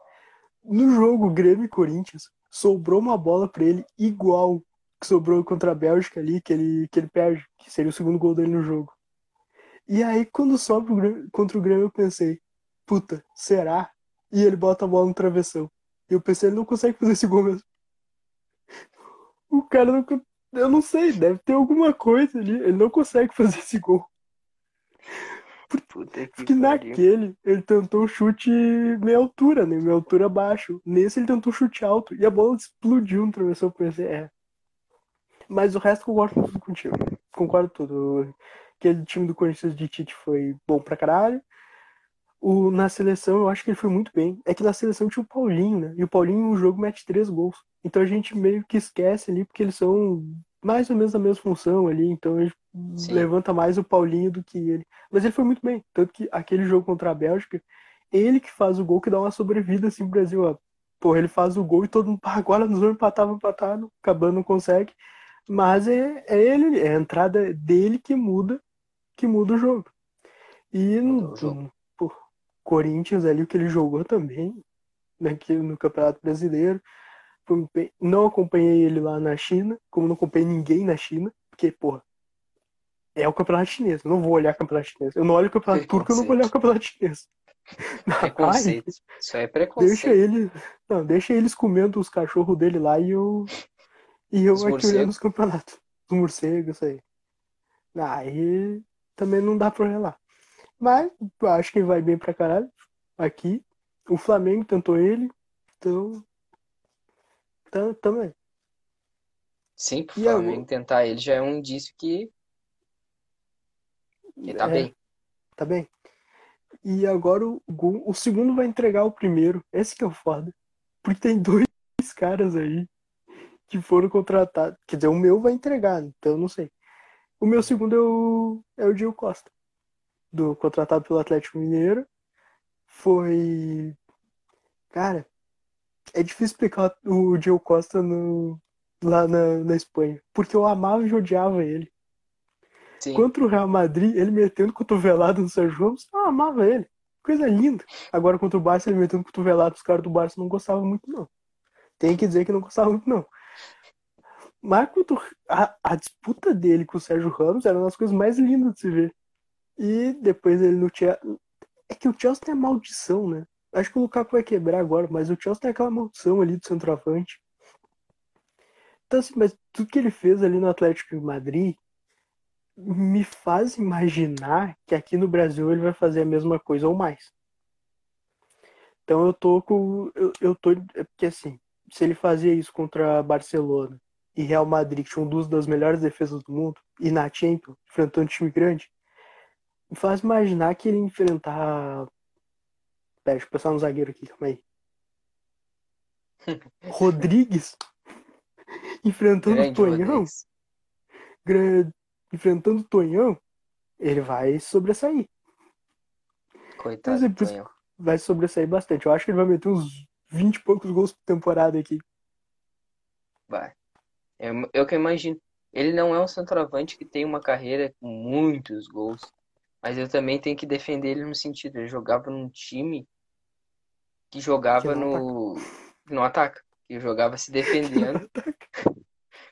No jogo Grêmio e Corinthians, sobrou uma bola para ele igual que sobrou contra a Bélgica ali, que ele, que ele perde, que seria o segundo gol dele no jogo. E aí, quando sobe contra o Grêmio, eu pensei, puta, será? E ele bota a bola no travessão. E eu pensei, ele não consegue fazer esse gol mesmo. O cara não. Eu não sei, deve ter alguma coisa ali. Ele não consegue fazer esse gol. Puta que Porque naquele ele tentou chute meia altura, né? Meia altura abaixo. Nesse ele tentou chute alto. E a bola explodiu no travessão. Pensei, é. Mas o resto concordo tudo contigo. Concordo tudo. Aquele time do Corinthians de Tite foi bom pra caralho. O, na seleção, eu acho que ele foi muito bem. É que na seleção tinha o Paulinho, né? E o Paulinho no jogo mete três gols. Então a gente meio que esquece ali, porque eles são mais ou menos a mesma função ali. Então gente Sim. levanta mais o Paulinho do que ele. Mas ele foi muito bem. Tanto que aquele jogo contra a Bélgica, ele que faz o gol que dá uma sobrevida assim pro Brasil. Ó. Porra, ele faz o gol e todo mundo, agora nos vamos empatar, vamos empatar, acabando não consegue. Mas é, é ele, é a entrada dele que muda, que muda o jogo. E no, Pô, Corinthians ali, o que ele jogou também, aqui no Campeonato Brasileiro. Não acompanhei ele lá na China, como não acompanhei ninguém na China, porque, porra, é o campeonato chinês. Eu não vou olhar o campeonato chinês. Eu não olho o campeonato turco, eu não vou olhar o campeonato chinês. Preconceito. Isso é preconceito. Deixa ele, não, deixa eles comendo os cachorros dele lá e eu e eu os aqui morcegos. olhando os campeonatos. Os morcegos, isso aí. Aí também não dá pra olhar lá. Mas acho que vai bem pra caralho. Aqui. O Flamengo tentou ele. Então. Também. Sim, pro Flamengo tentar ele já é um indício que. Ele tá é, bem. Tá bem. E agora o, o segundo vai entregar o primeiro. Esse que é o foda. Porque tem dois caras aí que foram contratados. Quer dizer, o meu vai entregar, então eu não sei. O meu segundo é o, é o Gil Costa, do contratado pelo Atlético Mineiro. Foi. Cara, é difícil explicar o Gil Costa no, lá na, na Espanha, porque eu amava e odiava ele. Sim. Contra o Real Madrid, ele metendo cotovelado no Sérgio Ramos, eu amava ele. Coisa linda. Agora contra o Barça, ele metendo cotovelado, os caras do Barça não gostavam muito, não. Tem que dizer que não gostavam muito, não. Mas a, a, disputa dele com o Sérgio Ramos era uma das coisas mais lindas de se ver. E depois ele no Chelsea. É que o Chelsea tem a maldição, né? Acho que o Lukaku vai quebrar agora, mas o Chelsea tem aquela maldição ali do centroavante. Então, assim, mas tudo que ele fez ali no Atlético de Madrid me faz imaginar que aqui no Brasil ele vai fazer a mesma coisa ou mais. Então eu tô com. Eu, eu tô. É porque assim, se ele fazia isso contra Barcelona e Real Madrid, que tinham duas das melhores defesas do mundo, e na Champions, enfrentando um time grande, me faz imaginar que ele enfrentar. Pera, deixa eu pensar no zagueiro aqui, calma aí. Rodrigues enfrentando o Tonhão. Grande, enfrentando o Tonhão, ele vai sobressair. Coitado então, assim, Tonhão. Vai sobressair bastante. Eu acho que ele vai meter uns 20 e poucos gols por temporada aqui. Vai. É, eu que imagino. Ele não é um centroavante que tem uma carreira com muitos gols, mas eu também tenho que defender ele no sentido, ele jogava num time que jogava que no ataca. no ataque, que jogava se defendendo,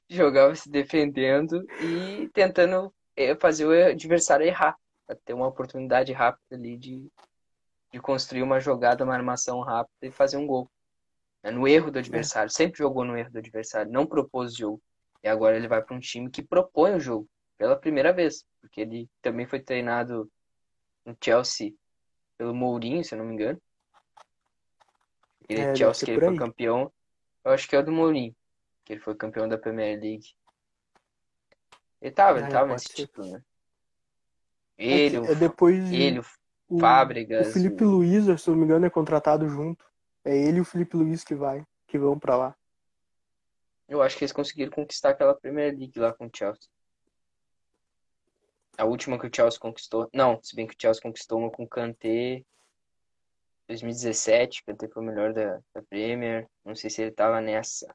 jogava se defendendo e tentando é, fazer o adversário errar, para ter uma oportunidade rápida ali de, de construir uma jogada, uma armação rápida e fazer um gol. É no erro do adversário. É. Sempre jogou no erro do adversário. Não propôs jogo. E agora ele vai para um time que propõe o jogo. Pela primeira vez. Porque ele também foi treinado no Chelsea pelo Mourinho, se eu não me engano. Aquele é, Chelsea que ele foi campeão. Eu acho que é o do Mourinho. Que ele foi campeão da Premier League. Ele tava, ele Ah, tava nesse título, né? É, Ele, que- o, é depois ele, o o, Fábregas, o Felipe Luiz, se não me engano, é contratado junto. É ele e o Felipe Luiz que vai, que vão pra lá. eu acho que eles conseguiram conquistar aquela Premier League lá com o Chelsea. A última que o Chelsea conquistou. Não, se bem que o Chelsea conquistou uma com o Kanté 2017. Kanté foi o melhor da, da Premier. Não sei se ele tava nessa.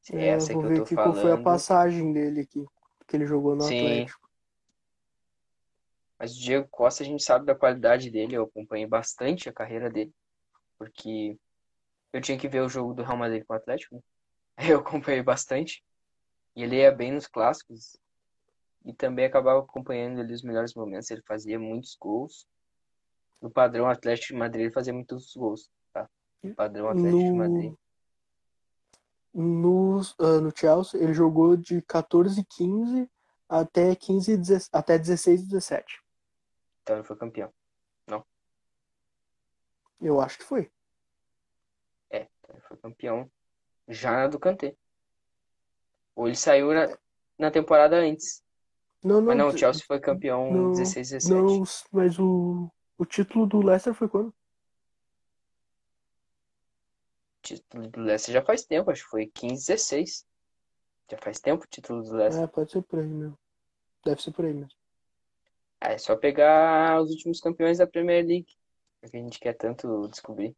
Se é É, essa vou que eu tô aqui qual foi a falando. passagem dele aqui, que ele jogou no Sim. Atlético. Mas o Diego Costa, a gente sabe da qualidade dele. Eu acompanhei bastante a carreira dele. Porque eu tinha que ver o jogo do Real Madrid com o Atlético, né? Eu acompanhei bastante. E ele ia bem nos clássicos. E também acabava acompanhando ali os melhores momentos. Ele fazia muitos gols. No padrão Atlético de Madrid, ele fazia muitos gols, tá? No padrão Atlético de Madrid. No, no, ah, no Chelsea, ele jogou de 14 e 15 até 15 e 16, até 16 e 17. Então ele foi campeão. Eu acho que foi. É, ele foi campeão já na do Kanté. Ou ele saiu na, na temporada antes. Não, não, Mas não, o Chelsea foi campeão não, 16, 17. não, mas o, o título do Leicester foi quando? O título do Leicester já faz tempo, acho que foi 15, 16. Já faz tempo o título do Leicester. É, pode ser por aí mesmo. Deve ser por aí mesmo. É só pegar os últimos campeões da Premier League. É que a gente quer tanto descobrir.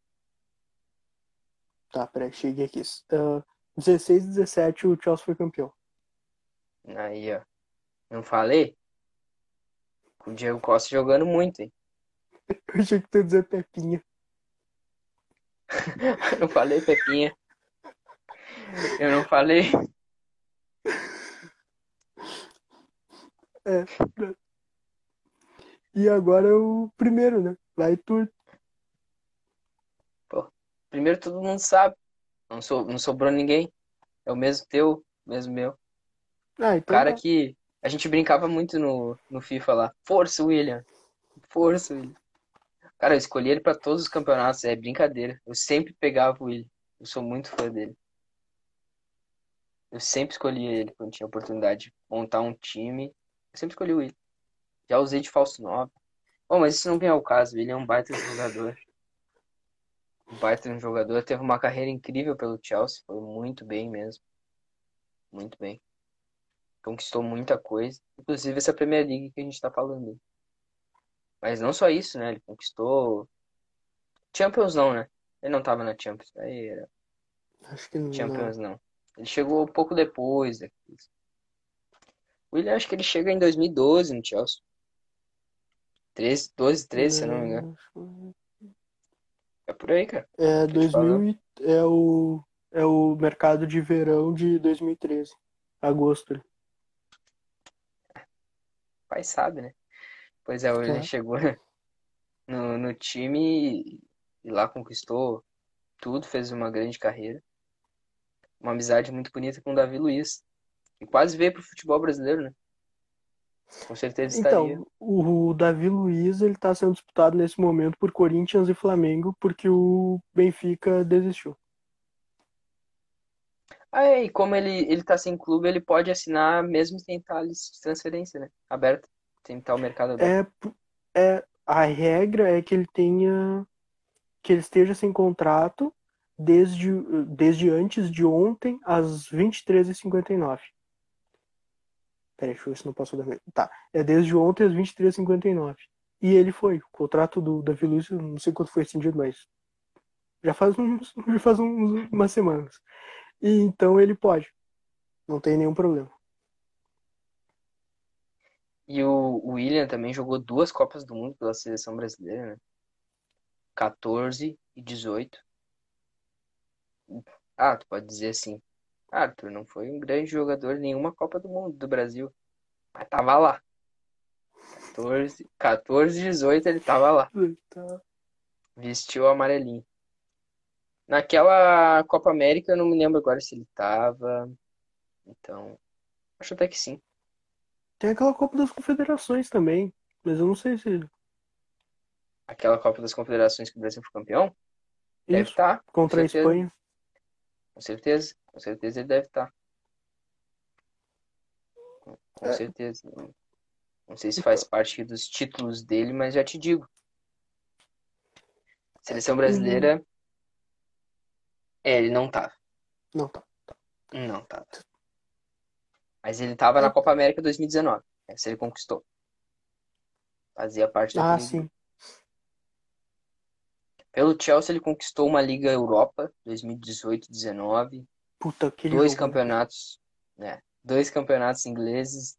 Tá, peraí, cheguei aqui. Ah, 16 e 17 o Chelsea foi campeão. Aí, ó. Não falei? O Diego Costa jogando muito, hein? Eu achei que tu ia dizer Pepinha. Não falei, Pepinha. Eu não falei. E agora é o primeiro, né? Vai tu. Primeiro todo mundo sabe. Não, sou, não sobrou ninguém. É o mesmo teu, mesmo meu. Ah, então Cara tá. que a gente brincava muito no, no FIFA lá. Força, William. Força, William. Cara, eu escolhi ele pra todos os campeonatos. É brincadeira. Eu sempre pegava o William. Eu sou muito fã dele. Eu sempre escolhi ele quando tinha oportunidade de montar um time. Eu sempre escolhi o William. Já usei de falso 9. Bom, mas isso não vem ao caso. William é um baita jogador. Um baita jogador. Teve uma carreira incrível pelo Chelsea. Foi muito bem mesmo. Muito bem. Conquistou muita coisa. Inclusive essa Premier League que a gente tá falando. Mas não só isso, né? Ele conquistou. Champions não, né? Ele não tava na Champions. Aí era Acho que não. Champions não. Ele chegou um pouco depois daqueles. O William acho que ele chega em 2012 no Chelsea. 13, 12, 13, se eu não me engano. É por aí, cara. É, Tô te 2000 e- é o é o mercado de verão de 2013. Agosto. Pai sabe, né? Pois é, o William É. chegou no, no time e, e lá conquistou tudo, fez uma grande carreira. Uma amizade muito bonita com o Davi Luiz. E quase veio pro futebol brasileiro, né? Com certeza estaria. Então, o Davi Luiz ele tá sendo disputado nesse momento por Corinthians e Flamengo porque o Benfica desistiu. Ah, é, e como ele, ele tá sem clube, ele pode assinar mesmo sem estar de transferência, né? Aberto. Sem estar o mercado aberto. É, é a regra é que ele tenha que ele esteja sem contrato desde, desde antes de ontem às 23h59. Peraí, deixa eu ver se não passou da meia. Tá, é desde ontem às 23h59. E ele foi. O contrato do Davi Luiz, não sei quanto foi estendido, mas já faz, uns, já faz uns, umas semanas. E então ele pode. Não tem nenhum problema. E o William também jogou duas Copas do Mundo pela seleção brasileira, né? 14 e 18. Ah, tu pode dizer assim. Arthur não foi um grande jogador em nenhuma Copa do Mundo do Brasil. Mas tava lá. 14, 14 e 18 ele tava lá. Vestiu o amarelinho. Naquela Copa América eu não me lembro agora se ele tava. Então, acho até que sim. Tem aquela Copa das Confederações também, mas eu não sei se Aquela Copa das Confederações que o Brasil foi campeão? Deve isso estar, contra a. Espanha. com certeza. Com certeza ele deve estar. Com É. certeza. Não sei se faz parte dos títulos dele, mas já te digo. Seleção brasileira. É, ele não tava. Não, tá. Não tava. Mas ele tava na Copa América 2019. Essa ele conquistou. Fazia parte Ah, daquele sim. Pelo Chelsea, ele conquistou uma Liga Europa 2018-19, Puta, aquele dois jogo. campeonatos, né? Dois campeonatos ingleses,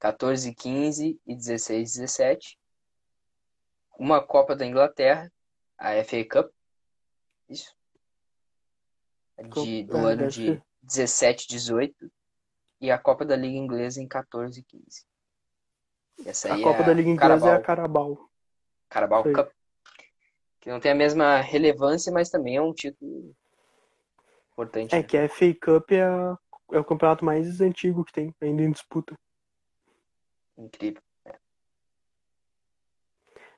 14-15 e 16-17. Uma Copa da Inglaterra, a FA Cup. Isso. De, do É, ano de ser. 17-18 e a Copa da Liga Inglesa em 14-15. Essa A aí Copa é da Liga Inglesa é a Carabao, Carabao. Carabao. Cup. Que não tem a mesma relevância, mas também é um título importante. É né? que a FA Cup é, a- é o campeonato mais antigo que tem, ainda em disputa. Incrível.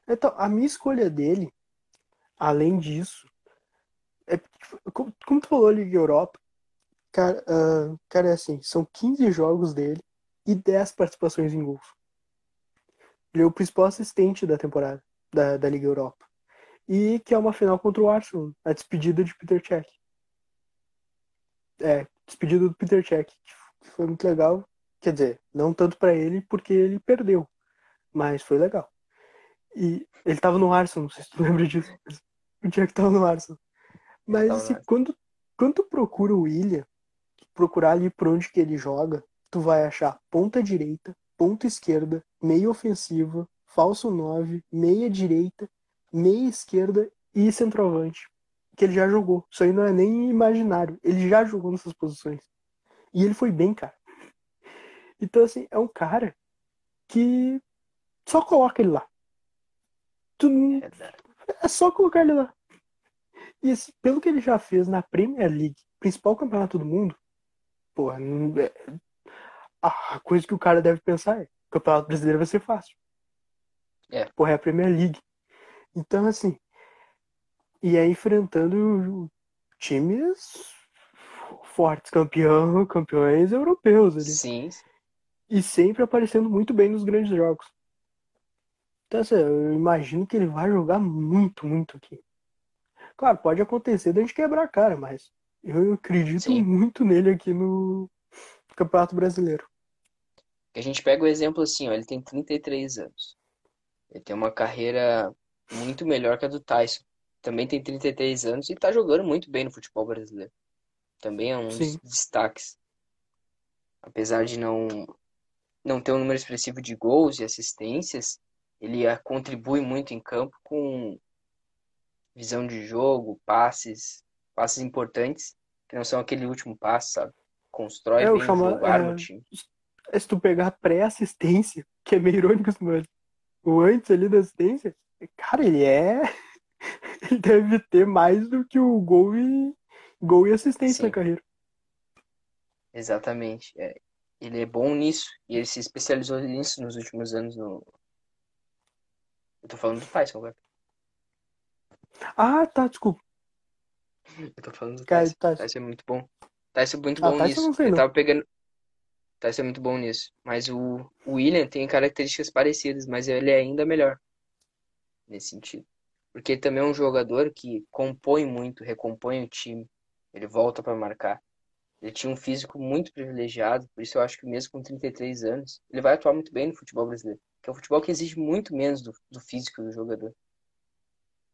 Então, a minha escolha dele, além disso, é como, como tu falou Liga Europa, cara, ah, cara, é assim, são 15 jogos dele e 10 participações em gols. Ele é o principal assistente da temporada da, da Liga Europa. E que é uma final contra o Arsenal, a despedida de Peter Cech. É, despedida do Peter Cech, que foi muito legal. Quer dizer, não tanto pra ele, porque ele perdeu, mas foi legal. E ele tava no Arsenal, não sei se tu lembra disso. O Jack tava no Arsenal. Mas no assim, Arsenal. quando, quando tu procura o William, procurar ali por onde que ele joga, tu vai achar ponta direita, ponta esquerda, meia ofensiva, falso 9, meia direita, meia esquerda e centroavante. Que ele já jogou. Isso aí não é nem imaginário. Ele já jogou nessas posições. E ele foi bem, cara. Então, assim, é um cara que só coloca ele lá. Tu é só colocar ele lá. E assim, pelo que ele já fez na Premier League, principal campeonato do mundo, porra, não- é- a coisa que o cara deve pensar é: o campeonato brasileiro vai ser fácil. É. Porra, é a Premier League. Então, assim, e é enfrentando times fortes, campeão, campeões europeus ali Sim, e sempre aparecendo muito bem nos grandes jogos. Então, assim, eu imagino que ele vai jogar muito, muito aqui. Claro, pode acontecer da gente quebrar a cara, mas eu acredito Sim. muito nele aqui no Campeonato Brasileiro. a gente pega o exemplo assim, ó, ele tem 33 anos. Ele tem uma carreira muito melhor que a do Tyson. Também tem 33 anos e tá jogando muito bem no futebol brasileiro. Também é um dos Sim. destaques. Apesar de não não ter um número expressivo de gols e assistências, ele contribui muito em campo com visão de jogo, passes, passes importantes, que não são aquele último passo, sabe? Constrói É, o bem o chama- jogo, arma é, time. Se tu pegar pré-assistência, que é meio irônico, mas o antes ali da assistência, cara, ele é. Ele deve ter mais do que o gol e, gol e assistência Sim. na carreira. Exatamente. É, ele é bom nisso e ele se especializou nisso nos últimos anos no. Eu tô falando do Tyson agora. Ah, tá, desculpa. Eu tô falando do Tyson. Tyson. Tyson é muito bom. Tyson é muito Ah, bom Tyson nisso. eu não sei, não. tava pegando. Tyson é muito bom nisso. Mas o, o William tem características parecidas, mas ele é ainda melhor nesse sentido. Porque ele também é um jogador que compõe muito, recompõe o time. Ele volta pra marcar. Ele tinha um físico muito privilegiado, por isso eu acho que mesmo com 33 anos, ele vai atuar muito bem no futebol brasileiro. Que é um futebol que exige muito menos do, do físico do jogador.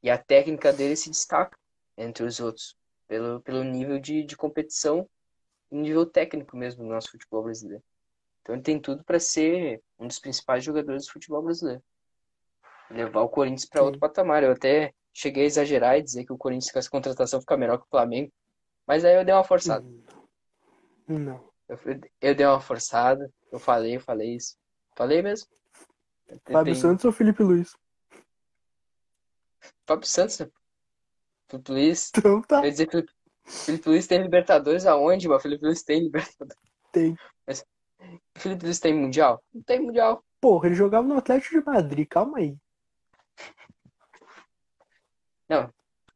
E a técnica dele se destaca entre os outros, pelo, pelo nível de, de competição e nível técnico mesmo do nosso futebol brasileiro. Então ele tem tudo para ser um dos principais jogadores do futebol brasileiro. Levar o Corinthians para outro patamar. Eu até cheguei a exagerar e dizer que o Corinthians com essa contratação fica melhor que o Flamengo, mas aí eu dei uma forçada. Não. Eu, eu dei uma forçada, eu falei, eu falei isso. Falei mesmo. Fábio Santos ou Felipe Luiz? Fábio Santos, né? Felipe Luiz. Então tá, ia dizer Felipe, Felipe Luiz tem Libertadores aonde, mano? Felipe Luiz tem Libertadores. tem. Felipe Luiz tem Mundial? Não tem Mundial. Porra, ele jogava no Atlético de Madrid, calma aí.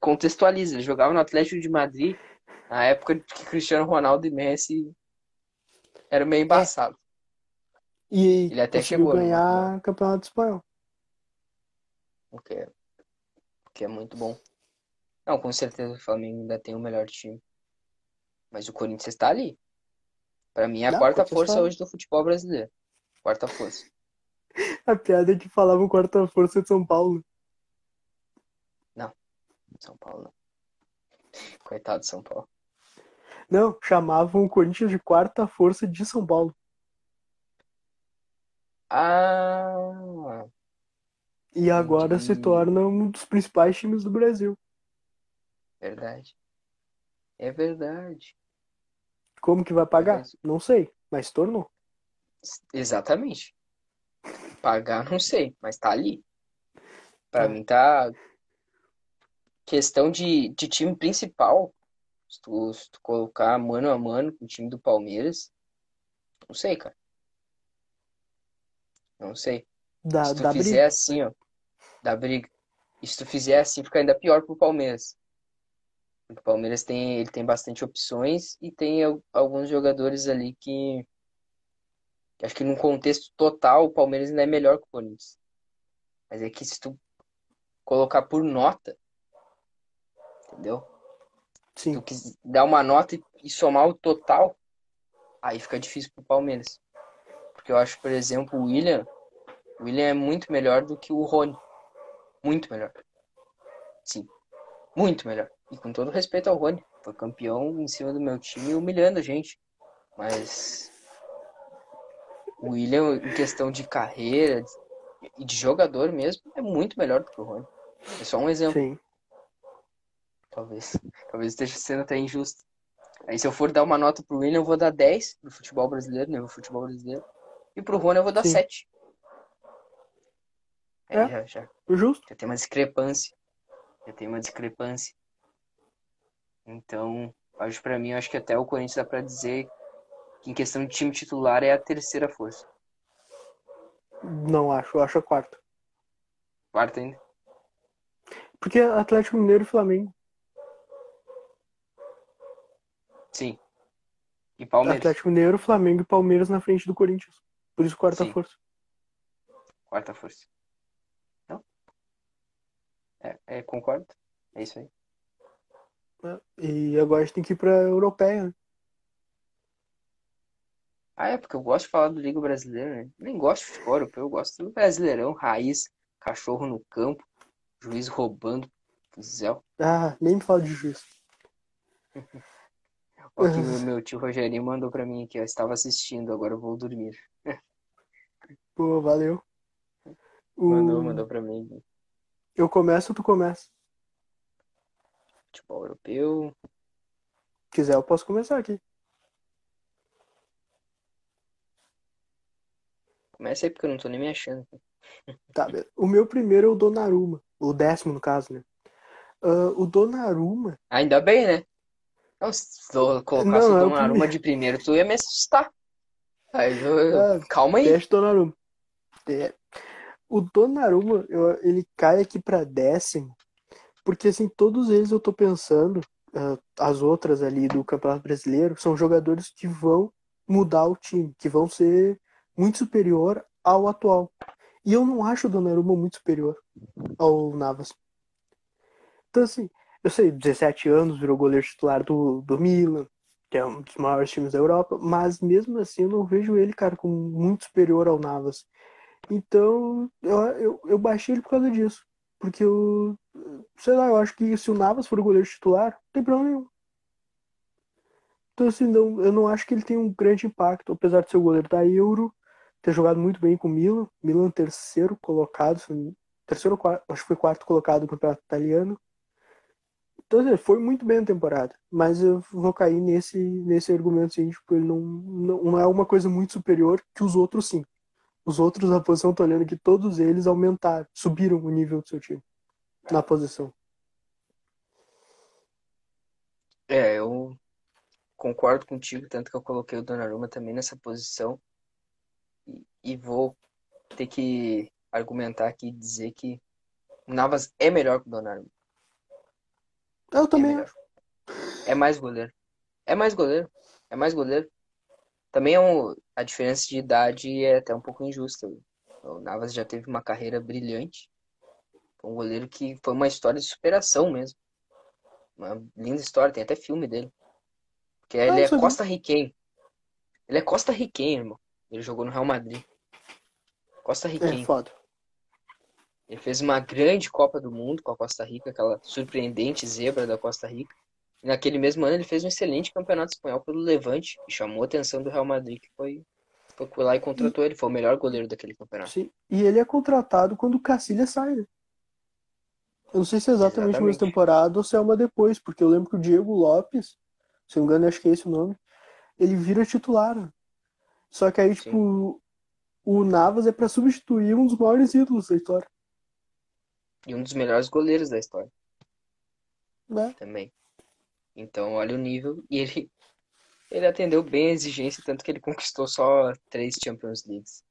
Contextualiza, ele jogava no Atlético de Madrid na época que Cristiano Ronaldo e Messi eram meio embaçados. E Ele até conseguiu chegou, né? ganhar campeonato espanhol. O que é, muito bom. Não, com certeza o Flamengo ainda tem o melhor time. Mas o Corinthians está ali. Pra mim é a Não, quarta força tá- hoje do futebol brasileiro. Quarta força. A piada é que falavam quarta força de São Paulo. São Paulo não. Coitado de São Paulo. Não, chamavam o Corinthians de quarta força de São Paulo. Ah, E agora se torna um dos principais times do Brasil. verdade. É verdade. Como que vai pagar? Verdade. Não sei, mas tornou. Exatamente. Pagar, não sei, mas tá ali. Pra Tá. mim tá. Questão de, de time principal. Se tu, se tu colocar mano a mano com o time do Palmeiras. Não sei, cara. Não sei. Da, Se tu fizer briga. assim, ó, da briga. E se tu fizer assim, fica ainda pior pro Palmeiras. O Palmeiras tem, ele tem bastante opções e tem al- alguns jogadores ali que, que acho que num contexto total o Palmeiras ainda é melhor que o Corinthians. Mas é que se tu colocar por nota, entendeu? Se Sim. tu quis dar uma nota e, e somar o total, aí fica difícil pro Palmeiras. Porque eu acho, por exemplo, o William, o William é muito melhor do que o Rony. Muito melhor. Sim, muito melhor. E com todo respeito ao Rony, foi campeão em cima do meu time, humilhando a gente. Mas o William, em questão de carreira e de jogador mesmo, é muito melhor do que o Rony. É só um exemplo, Sim. talvez. Talvez esteja sendo até injusto. Aí se eu for dar uma nota pro William, eu vou dar 10 no futebol brasileiro, nível futebol brasileiro. E pro Rony eu vou dar Sim. 7. É. já, já, Justo. já tem uma discrepância. Já tem uma discrepância. Então, hoje pra mim, acho que até o Corinthians dá pra dizer que em questão de time titular é a terceira força. Não acho, eu acho a quarta. Quarta ainda. Porque Atlético Mineiro e Flamengo. Sim. E Palmeiras. Atlético Mineiro, Flamengo e Palmeiras na frente do Corinthians. Por isso quarta Sim. força. Quarta força. É, é, concordo. É isso aí. E agora a gente tem que ir pra Europeia, né? Ah, é porque eu gosto de falar do Liga Brasileira, né? Nem gosto de futebol europeu, eu gosto do Brasileirão, raiz, cachorro no campo, juiz roubando, Zé. Ah, nem me fala de juiz. Ó, que meu, meu tio Rogerinho mandou pra mim aqui, ó. Estava assistindo, agora eu vou dormir. Pô, valeu. O- Mandou, mandou pra mim. Eu começo ou tu começa? Futebol europeu. Se quiser, eu posso começar aqui. Começa aí porque eu não tô nem me achando. Tá. O meu primeiro é o Donnarumma. O décimo, no caso, né? Ah, o Donnarumma. Ainda bem, né? Não, se tu colocasse Não, o é o Donnarumma primeiro. de primeiro, tu ia me assustar. Aí, eu- Ah, calma aí. Deixa o Donnarumma. É. O Donnarumma, eu- ele cai aqui pra décimo, porque assim, todos eles eu tô pensando, ah, as outras ali do Campeonato Brasileiro, são jogadores que vão mudar o time, que vão ser muito superior ao atual. E eu não acho o Donnarumma muito superior ao Navas. Então assim, eu sei, 17 anos, virou goleiro titular do, do Milan, que é um dos maiores times da Europa, mas mesmo assim eu não vejo ele, cara, como muito superior ao Navas. Então, eu, eu, eu baixei ele por causa disso. Porque eu, sei lá, eu acho que se o Navas for o goleiro titular, não tem problema nenhum. Então, assim, não, eu não acho que ele tem um grande impacto, apesar de ser o goleiro da Euro, ter jogado muito bem com o Milan. Milan terceiro colocado, terceiro quarto, acho que foi quarto colocado no campeonato italiano. Então, assim, foi muito bem a temporada. Mas eu vou cair nesse, nesse argumento, assim, tipo, ele não, não, não é uma coisa muito superior que os outros sim. Os outros na posição, tô olhando que todos eles aumentaram, subiram o nível do seu time na posição. É, eu concordo contigo, tanto que eu coloquei o Donnarumma também nessa posição. E, e vou ter que argumentar aqui e dizer que o Navas é melhor que o Donnarumma. Eu É também melhor. É mais goleiro. É mais goleiro. É mais goleiro. Também é um, a diferença de idade é até um pouco injusta. O Navas já teve uma carreira brilhante. Um goleiro que foi uma história de superação mesmo. Uma linda história, tem até filme dele. Porque ele é costa-riquenho. Ele é costa-riquenho, irmão. Ele jogou no Real Madrid. Costa-riquenho. É foda. Ele fez uma grande Copa do Mundo com a Costa Rica, aquela surpreendente zebra da Costa Rica. Naquele mesmo ano ele fez um excelente campeonato espanhol pelo Levante e chamou a atenção do Real Madrid, que foi, foi lá e contratou e... ele. Foi o melhor goleiro daquele campeonato. Sim, e ele é contratado quando o Cacilha sai, né? Eu não sei se é exatamente, exatamente. uma temporada ou se é uma depois, porque eu lembro que o Diego Lopes, se não me engano, acho que é esse o nome, ele vira titular. Só que aí, Sim. tipo, o Navas é para substituir um dos maiores ídolos da história. E um dos melhores goleiros da história. É. Também. Então, olha o nível. E ele, ele atendeu bem a exigência, tanto que ele conquistou só três Champions Leagues.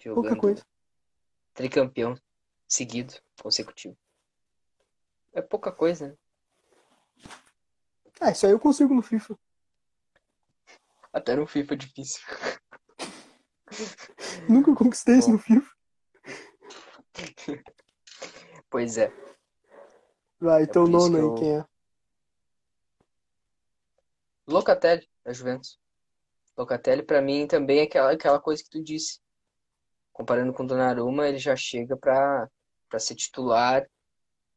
Jogando Pouca coisa. Tricampeão seguido, consecutivo. É pouca coisa, né? Ah, isso aí eu consigo no FIFA. Até no FIFA é difícil. Nunca conquistei Bom. isso no FIFA. Pois é. Vai, é então é nono aí, eu... quem é? Locatelli, da Juventus. Locatelli, para mim, também é aquela, aquela coisa que tu disse. Comparando com o Donnarumma, ele já chega para ser titular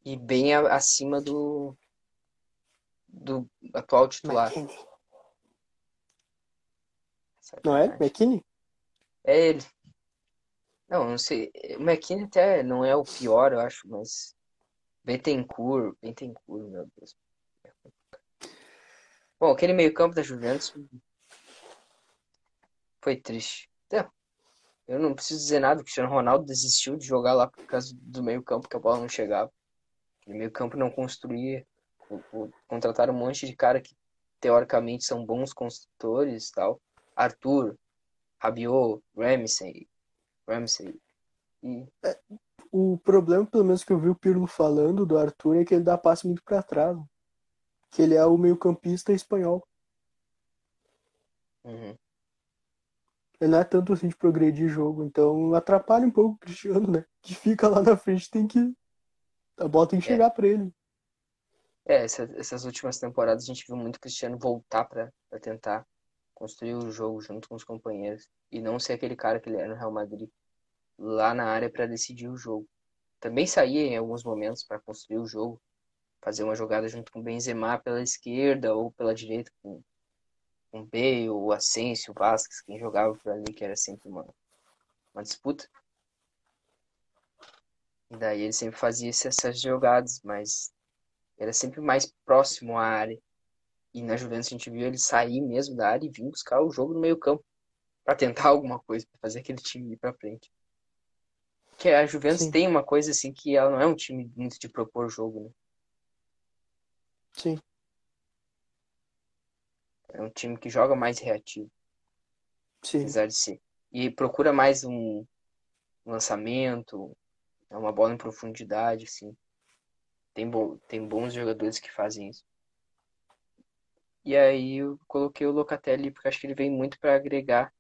e bem a, acima do, do atual titular. Não é? McKinney? É ele. Não, não sei. O McKinney até não é o pior, eu acho, mas. Bettencourt, Bettencourt, meu Deus. Bom, aquele meio-campo da Juventus foi triste. Eu não preciso dizer nada, o Cristiano Ronaldo desistiu de jogar lá por causa do meio-campo, que a bola não chegava. O meio-campo não construía. Contrataram um monte de cara que teoricamente são bons construtores tal. Arthur, Rabiot, Ramsey, Ramsey. E... É, o problema, pelo menos que eu vi o Pirlo falando do Arthur, é que ele dá passe muito para trás. Que ele é o meio-campista espanhol. Uhum. Ele não é tanto assim de progredir jogo, então atrapalha um pouco o Cristiano, né? Que fica lá na frente, tem que. A bola tem que é. chegar para ele. É, essa, essas últimas temporadas a gente viu muito o Cristiano voltar para tentar construir o jogo junto com os companheiros e não ser aquele cara que ele era no Real Madrid lá na área para decidir o jogo. Também saía em alguns momentos para construir o jogo, fazer uma jogada junto com o Benzema pela esquerda ou pela direita com o Bale, o Asensio, o Vasquez, quem jogava por ali, que era sempre uma, uma disputa. E daí ele sempre fazia essas jogadas, mas era sempre mais próximo à área. E na Juventus a gente viu ele sair mesmo da área e vir buscar o jogo no meio campo para tentar alguma coisa, para fazer aquele time ir para frente. Que a Juventus Sim. tem uma coisa assim que ela não é um time muito de propor jogo, né? Sim. É um time que joga mais reativo. Sim. Apesar de ser. E procura mais um lançamento, é uma bola em profundidade, assim. Tem, bo tem bons jogadores que fazem isso. E aí eu coloquei o Locatelli porque acho que ele vem muito para agregar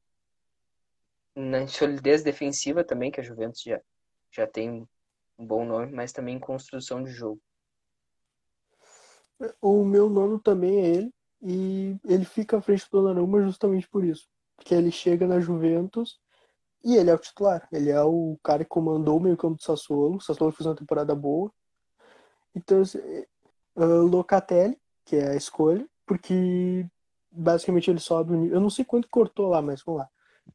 na solidez defensiva também, que a Juventus já, já tem um bom nome, mas também em construção de jogo. O meu nono também é ele, e ele fica à frente do Donnarumma justamente por isso. Porque ele chega na Juventus e ele é o titular. Ele é o cara que comandou o meio campo do Sassuolo. O Sassuolo fez uma temporada boa. Então, uh, Locatelli, que é a escolha porque basicamente ele sobe o nível. Eu não sei quanto cortou lá, mas vamos lá.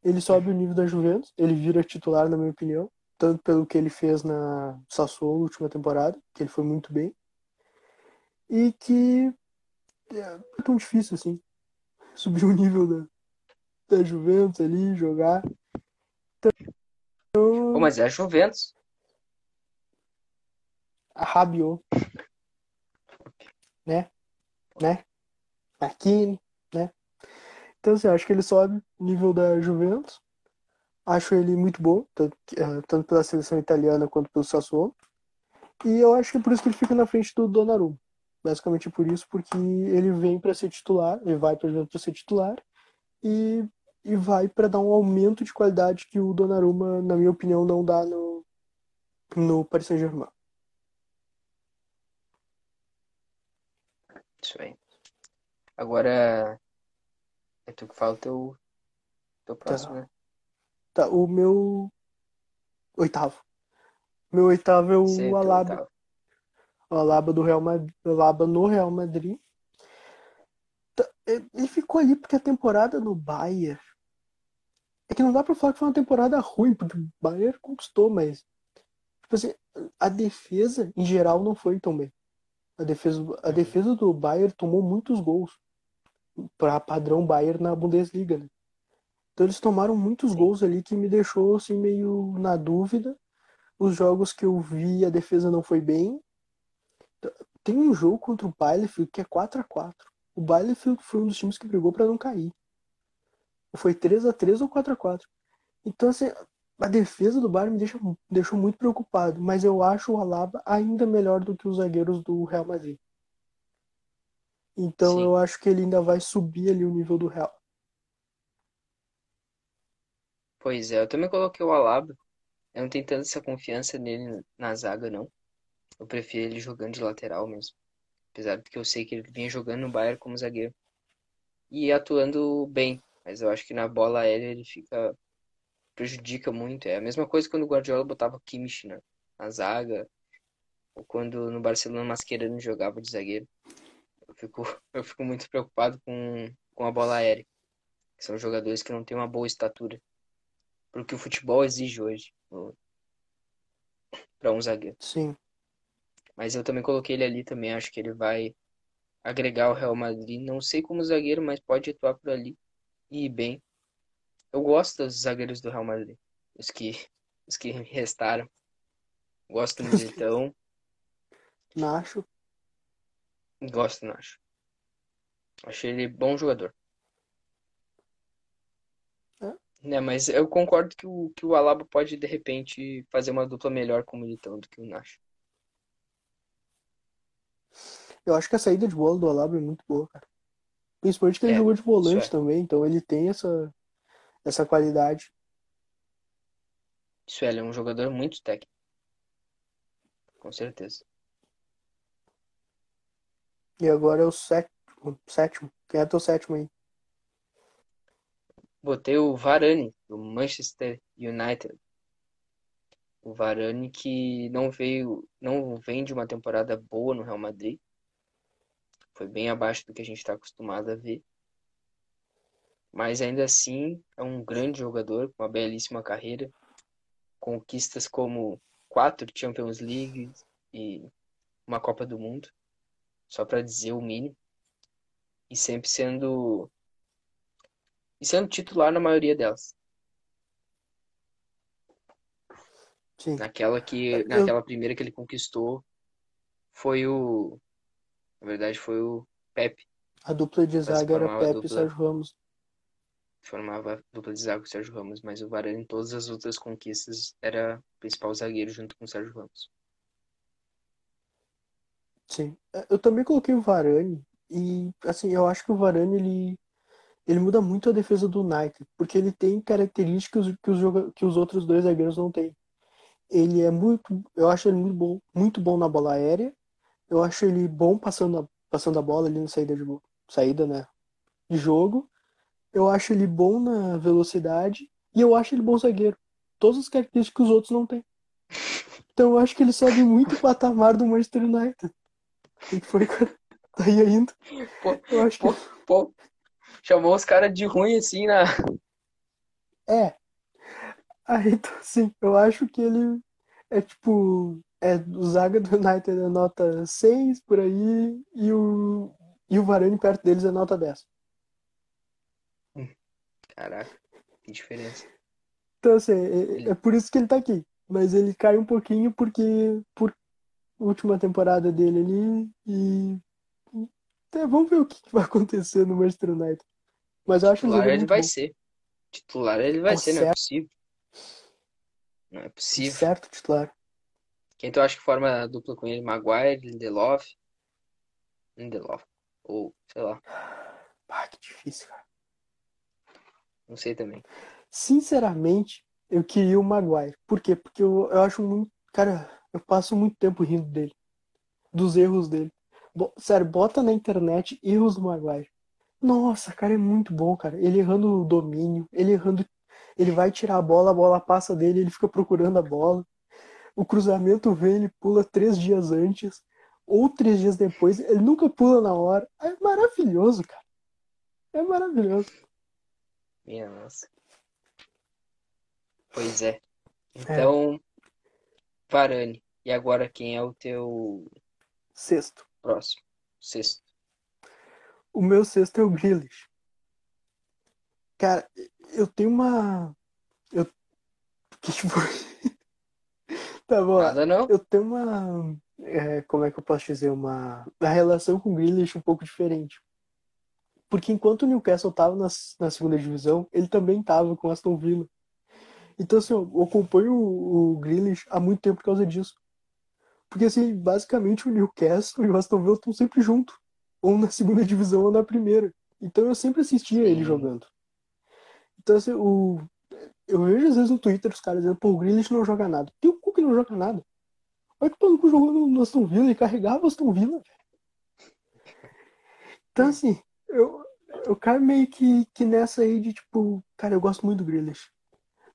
Ele sobe o nível da Juventus, ele vira titular, na minha opinião, tanto pelo que ele fez na Sassuolo última temporada, que ele foi muito bem, e que é tão difícil assim subir o nível da, da Juventus ali, jogar. Então, Pô, mas é a Juventus. A Rabiot. Né? Né? Aqui, né? Então, assim, acho que ele sobe o nível da Juventus. Acho ele muito bom, tanto, eh, tanto pela seleção italiana quanto pelo Sassuolo. E eu acho que é por isso que ele fica na frente do Donnarumma. Basicamente por isso, porque ele vem para ser titular, ele vai para Juventus para ser titular. e, e vai para dar um aumento de qualidade que o Donnarumma, na minha opinião, não dá no, no Paris Saint-Germain. Isso aí. Agora é tu que fala o teu, teu próximo, Tá. né? Tá, o meu oitavo. Meu oitavo é o é Alaba. Alaba do Real Madrid, Alaba no Real Madrid. Tá, Ele ficou ali porque a temporada no Bayern. É que não dá pra falar que foi uma temporada ruim, porque o Bayern conquistou, mas tipo assim, a defesa em geral não foi tão bem. A defesa, a defesa do Bayern tomou muitos gols para padrão Bayern na Bundesliga, né? Então eles tomaram muitos Sim. gols ali que me deixou assim meio na dúvida. Os jogos que eu vi, a defesa não foi bem. Tem um jogo contra o Bielefeld que é 4 a 4 O Bielefeld foi um dos times que brigou para não cair. Foi 3 a 3 ou 4 a 4 Então, assim, a defesa do Bayern me deixa, me deixou muito preocupado. Mas eu acho o Alaba ainda melhor do que os zagueiros do Real Madrid. Então Sim. eu acho que ele ainda vai subir ali o nível do Real. Pois é, eu também coloquei o Alaba. Eu não tenho tanta essa confiança nele na zaga, não. Eu prefiro ele jogando de lateral mesmo. Apesar de que eu sei que ele vinha jogando no Bayern como zagueiro. E atuando bem. Mas eu acho que na bola aérea ele fica. prejudica muito. É a mesma coisa quando o Guardiola botava o Kimmich na, na zaga. Ou quando no Barcelona Mascherano jogava de zagueiro. Eu fico, eu fico muito preocupado com, com a bola aérea. São jogadores que não têm uma boa estatura. Porque o futebol exige hoje. Para um zagueiro. Sim. Mas eu também coloquei ele ali também. Acho que ele vai agregar o Real Madrid. Não sei como zagueiro, mas pode atuar por ali e ir bem. Eu gosto dos zagueiros do Real Madrid. Os que, os que restaram. Gosto do Militão. Nacho. Gosto, Nacho. Achei ele bom jogador. É. Né, mas eu concordo que o, que o Alaba pode, de repente, fazer uma dupla melhor com o Militão do que o Nacho. Eu acho que a saída de bola do Alaba é muito boa, cara. Principalmente que ele É, jogou de volante é. também, então ele tem essa, essa qualidade. Isso ele é um jogador muito técnico. Com certeza. E agora é o sétimo. sétimo. Quem é teu sétimo aí? Botei o Varane, do Manchester United. O Varane que não veio, não vem de uma temporada boa no Real Madrid. Foi bem abaixo do que a gente está acostumado a ver. Mas ainda assim é um grande jogador, com uma belíssima carreira. Conquistas como quatro Champions League e uma Copa do Mundo. Só para dizer o mínimo. E sempre sendo e sendo titular na maioria delas. Sim. Naquela que, Eu- naquela primeira que ele conquistou, foi o, na verdade foi o Pepe, A dupla de zaga era Pepe e dupla. Sérgio Ramos. formava a dupla de zaga com o Sérgio Ramos, mas o Varane em todas as outras conquistas era o principal zagueiro junto com o Sérgio Ramos. Sim. É, Eu também coloquei o Varane e assim, eu acho que o Varane ele ele muda muito a defesa do United, porque ele tem características que os que os outros dois zagueiros não têm. Ele é muito, eu acho ele muito bom, muito bom na bola aérea. Eu acho ele bom passando a, passando a bola ali na saída de saída, né, de jogo. Eu acho ele bom na velocidade e eu acho ele bom zagueiro. Todas as características que os outros não têm. Então eu acho que ele sobe muito o patamar do Manchester United. Que foi? Tá aí ainda? Pô, Eu acho que pô, pô, chamou os caras de ruim assim na. é. Aí, então, assim, eu acho que ele é tipo. É, o Zaga do United é nota 6 por aí e o, e o Varane perto deles é nota 10. Caraca, que diferença. Então, assim, é, é por isso que ele tá aqui. Mas ele cai um pouquinho porque por última temporada dele ali e. é, vamos ver o que que vai acontecer no Manchester United. Mas eu acho Titular ele vai bom. ser. Titular ele vai Pô, ser, não é certo. possível. Não é possível. Certo, titular. Quem tu acha que forma a dupla com ele? Maguire, Lindelof? Lindelof. Ou, sei lá. Ah, que difícil, cara. Não sei também. Sinceramente, eu queria o Maguire. Por quê? Porque eu, eu acho muito. Cara, eu passo muito tempo rindo dele. Dos erros dele. Bo- sério, bota na internet erros do Maguire. Nossa, cara, é muito bom, cara. Ele errando o domínio, ele errando. Ele vai tirar a bola, a bola passa dele, ele fica procurando a bola. O cruzamento vem, ele pula três dias antes, ou três dias depois, ele nunca pula na hora. É maravilhoso, cara. É maravilhoso. Minha nossa. Pois é. Então, Varane. E agora quem é o teu Sexto. próximo? Sexto. O meu sexto é o Grealish. Cara, eu tenho uma. Eu. Que foi? tá bom. Nada não? Eu tenho uma. é, como é que eu posso dizer? Uma. A relação com o Grealish um pouco diferente. Porque enquanto o Newcastle tava na, na segunda divisão, ele também tava com o Aston Villa. Então, assim, eu acompanho o, o Grealish há muito tempo por causa disso. Porque, assim, basicamente o Newcastle e o Aston Villa estão sempre juntos. Ou na segunda divisão ou na primeira. Então eu sempre assistia ele jogando. Então, assim, o... eu vejo às vezes no Twitter os caras dizendo, pô, o Grealish não joga nada. Tem o que não joga nada. Olha que o maluco jogou no, Aston Villa e carregava o Aston Villa. Então, assim, eu, eu caio meio que, que nessa aí de, tipo, cara, eu gosto muito do Grealish.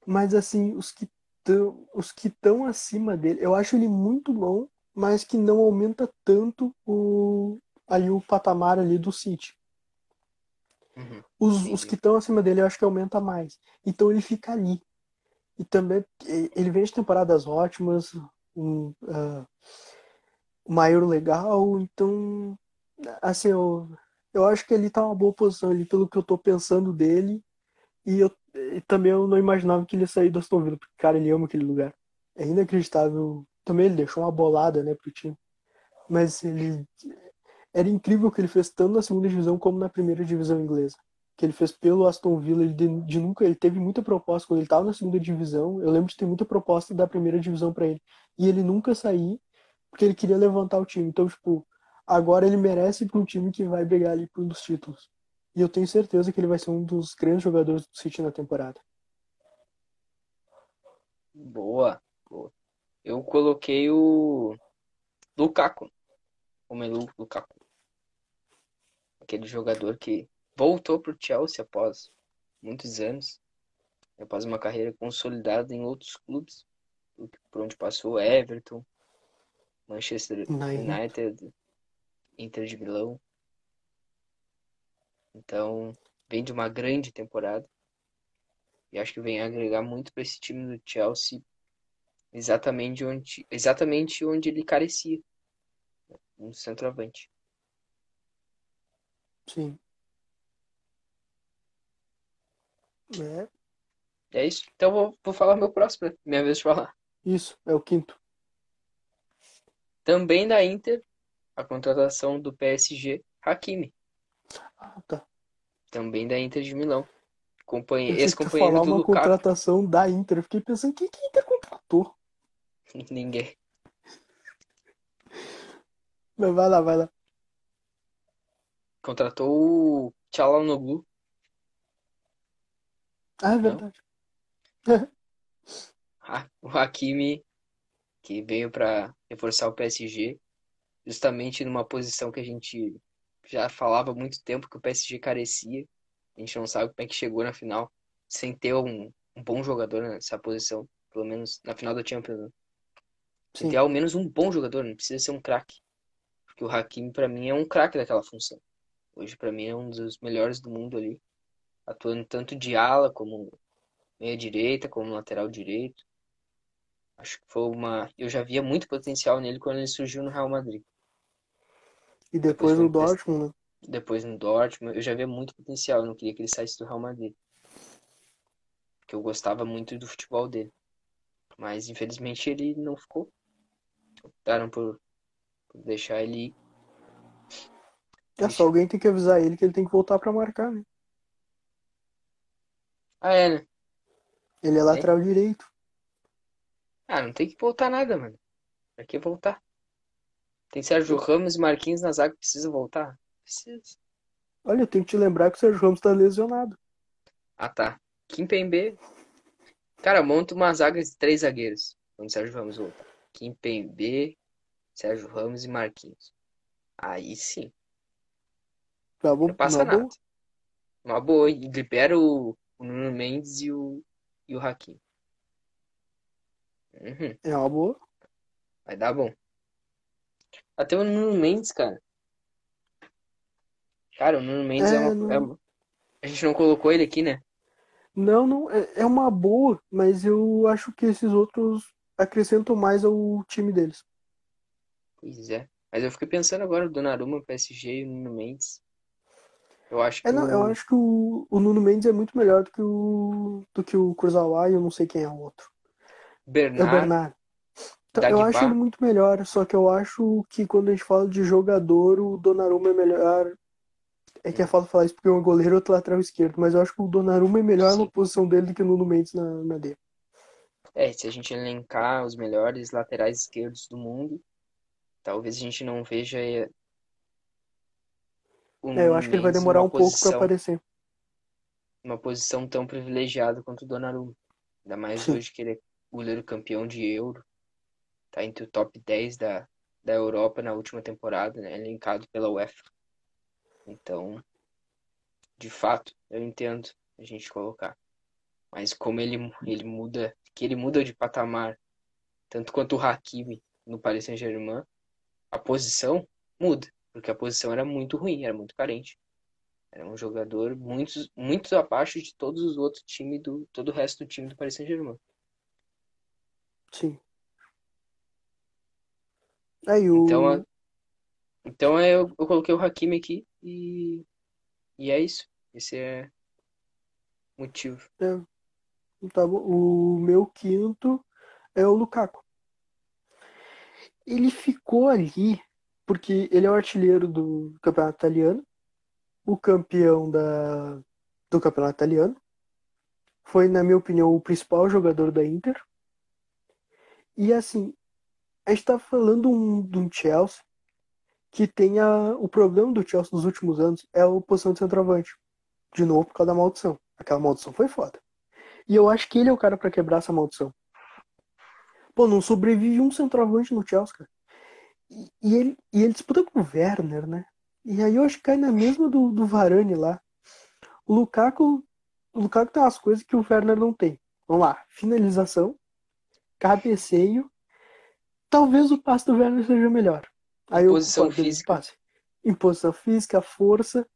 Mas, assim, os que estão os que estão acima dele, eu acho ele muito bom, mas que não aumenta tanto o, ali o patamar ali do City. Uhum. Os, os que estão acima dele eu acho que aumenta mais. Então ele fica ali. E também ele vem de temporadas ótimas, um, uma Euro legal, então assim, eu, eu acho que ele tá uma boa posição ali pelo que eu tô pensando dele. E eu e também eu não imaginava que ele ia sair do Aston Villa, porque cara, ele ama aquele lugar. É inacreditável. Também ele deixou uma bolada, né, pro time. Mas ele era incrível o que ele fez tanto na segunda divisão como na primeira divisão inglesa. Que ele fez pelo Aston Villa, ele de, de nunca, ele teve muita proposta quando ele estava na segunda divisão. Eu lembro de ter muita proposta da primeira divisão para ele. E ele nunca sair porque ele queria levantar o time. Então, tipo, agora ele merece para um time que vai brigar ali por um dos títulos. E eu tenho certeza que ele vai ser um dos grandes jogadores do City na temporada. Boa, boa. Eu coloquei o Lukaku. O Melu Lukaku. Aquele jogador que voltou pro Chelsea após muitos anos. Após uma carreira consolidada em outros clubes. Por onde passou Everton, Manchester United. United, Inter de Milão. Então, vem de uma grande temporada. E acho que vem agregar muito para esse time do Chelsea, exatamente onde, exatamente onde ele carecia. Um centroavante. Sim. É, É isso. Então vou, vou falar meu próximo, né? Minha vez de falar. isso, é o quinto. Também da Inter, a contratação do PSG, Hakimi. Ah, tá. Também da Inter de Milão. Companhe... Ex-companheiro falar do uma Lukaku. contratação da Inter. Eu fiquei pensando, quem que a Inter contratou? Ninguém. Mas vai lá, vai lá. Contratou o Çalhanoğlu. Ah, é verdade. O Hakimi, que veio para reforçar o PSG, justamente numa posição que a gente já falava há muito tempo que o PSG carecia. A gente não sabe como é que chegou na final sem ter um, um bom jogador nessa posição, pelo menos na final da Champions. né? Sem Sim. ter ao menos um bom jogador, não precisa ser um craque. Porque o Hakimi, para mim, é um craque daquela função. Hoje, para mim, é um dos melhores do mundo ali, atuando tanto de ala como meia direita, como lateral direito. Acho que foi uma. Eu já via muito potencial nele quando ele surgiu no Real Madrid. E depois foi o um teste. Dortmund, né? Depois no Dortmund, eu já via muito potencial. Eu não queria que ele saísse do Real Madrid. Porque eu gostava muito do futebol dele. Mas infelizmente ele não ficou. Optaram por, por deixar ele ir. É só alguém tem que avisar ele que ele tem que voltar pra marcar, né? Ah, é, né? Ele é lateral direito. Ah, não tem que voltar nada, mano. Pra que voltar? Tem Sérgio Ramos e Marquinhos na zaga, precisa voltar? Precisa. Olha, eu tenho que te lembrar que o Sérgio Ramos tá lesionado. Ah, tá. Kimpembe. Cara, monta uma zaga de três zagueiros. Quando o Sérgio Ramos voltar. Kimpembe, Sérgio Ramos e Marquinhos. Aí sim. Tá bom, Não passa uma nada. boa. Uma boa. E libera o, o Nuno Mendes e o, e o Hakim. Uhum, É uma boa. vai dar bom. Até o Nuno Mendes, cara. Cara, o Nuno Mendes é, É, uma, não- é A gente não colocou ele aqui, né? Não, não, é, é uma boa, mas eu acho que esses outros acrescentam mais ao time deles. Pois é. Mas eu fiquei pensando agora, o Donnarumma, PSG e o Nuno Mendes. Eu acho que É, não, eu o acho que o, o Nuno Mendes é muito melhor do que o, do que o Kurzawa e eu não sei quem é o outro. É o Bernard, Bernard. Então, eu acho ele muito melhor, só que eu acho que quando a gente fala de jogador, o Donnarumma é melhor. É que é falta falar isso porque um é goleiro e outro lateral esquerdo, mas eu acho que o Donnarumma é melhor na Sim. posição dele do que o Nuno Mendes na, na dele. É, se a gente elencar os melhores laterais esquerdos do mundo, talvez a gente não veja o É, eu acho que ele vai demorar um pouco pra posição, aparecer. numa posição tão privilegiada quanto o Donnarumma. Ainda mais Sim. hoje que ele é goleiro campeão de Euro, tá entre o top 10 da, da Europa na última temporada, né? Elencado pela UEFA. Então, de fato, eu entendo a gente colocar. Mas como ele, ele muda, que ele muda de patamar, tanto quanto o Hakimi no Paris Saint-Germain, a posição muda, porque a posição era muito ruim, era muito carente. Era um jogador muito, muito abaixo de todos os outros times do, todo o resto do time do Paris Saint-Germain. Sim. Aí o. Então, a- então eu, eu coloquei o Hakimi aqui e, e é isso. Esse é o motivo. é, tá bom. O meu quinto é o Lukaku. Ele ficou ali porque ele é o artilheiro do campeonato italiano, o campeão da, do campeonato italiano. Foi, na minha opinião, o principal jogador da Inter. E assim, a gente tá falando um, de um Chelsea que tem a, o problema do Chelsea nos últimos anos é a posição de centroavante. De novo, por causa da maldição. Aquela maldição foi foda. E eu acho que ele é o cara pra quebrar essa maldição. Pô, não sobrevive um centroavante no Chelsea, cara. E, ele, e ele disputa com o Werner, né? E aí eu acho que cai na mesma do, do Varane lá. O Lukaku, o Lukaku tem umas coisas que o Werner não tem. Vamos lá, finalização, cabeceio. Talvez o passe do Werner seja melhor. Aí eu Posição ele física. passe. Em posição física, força.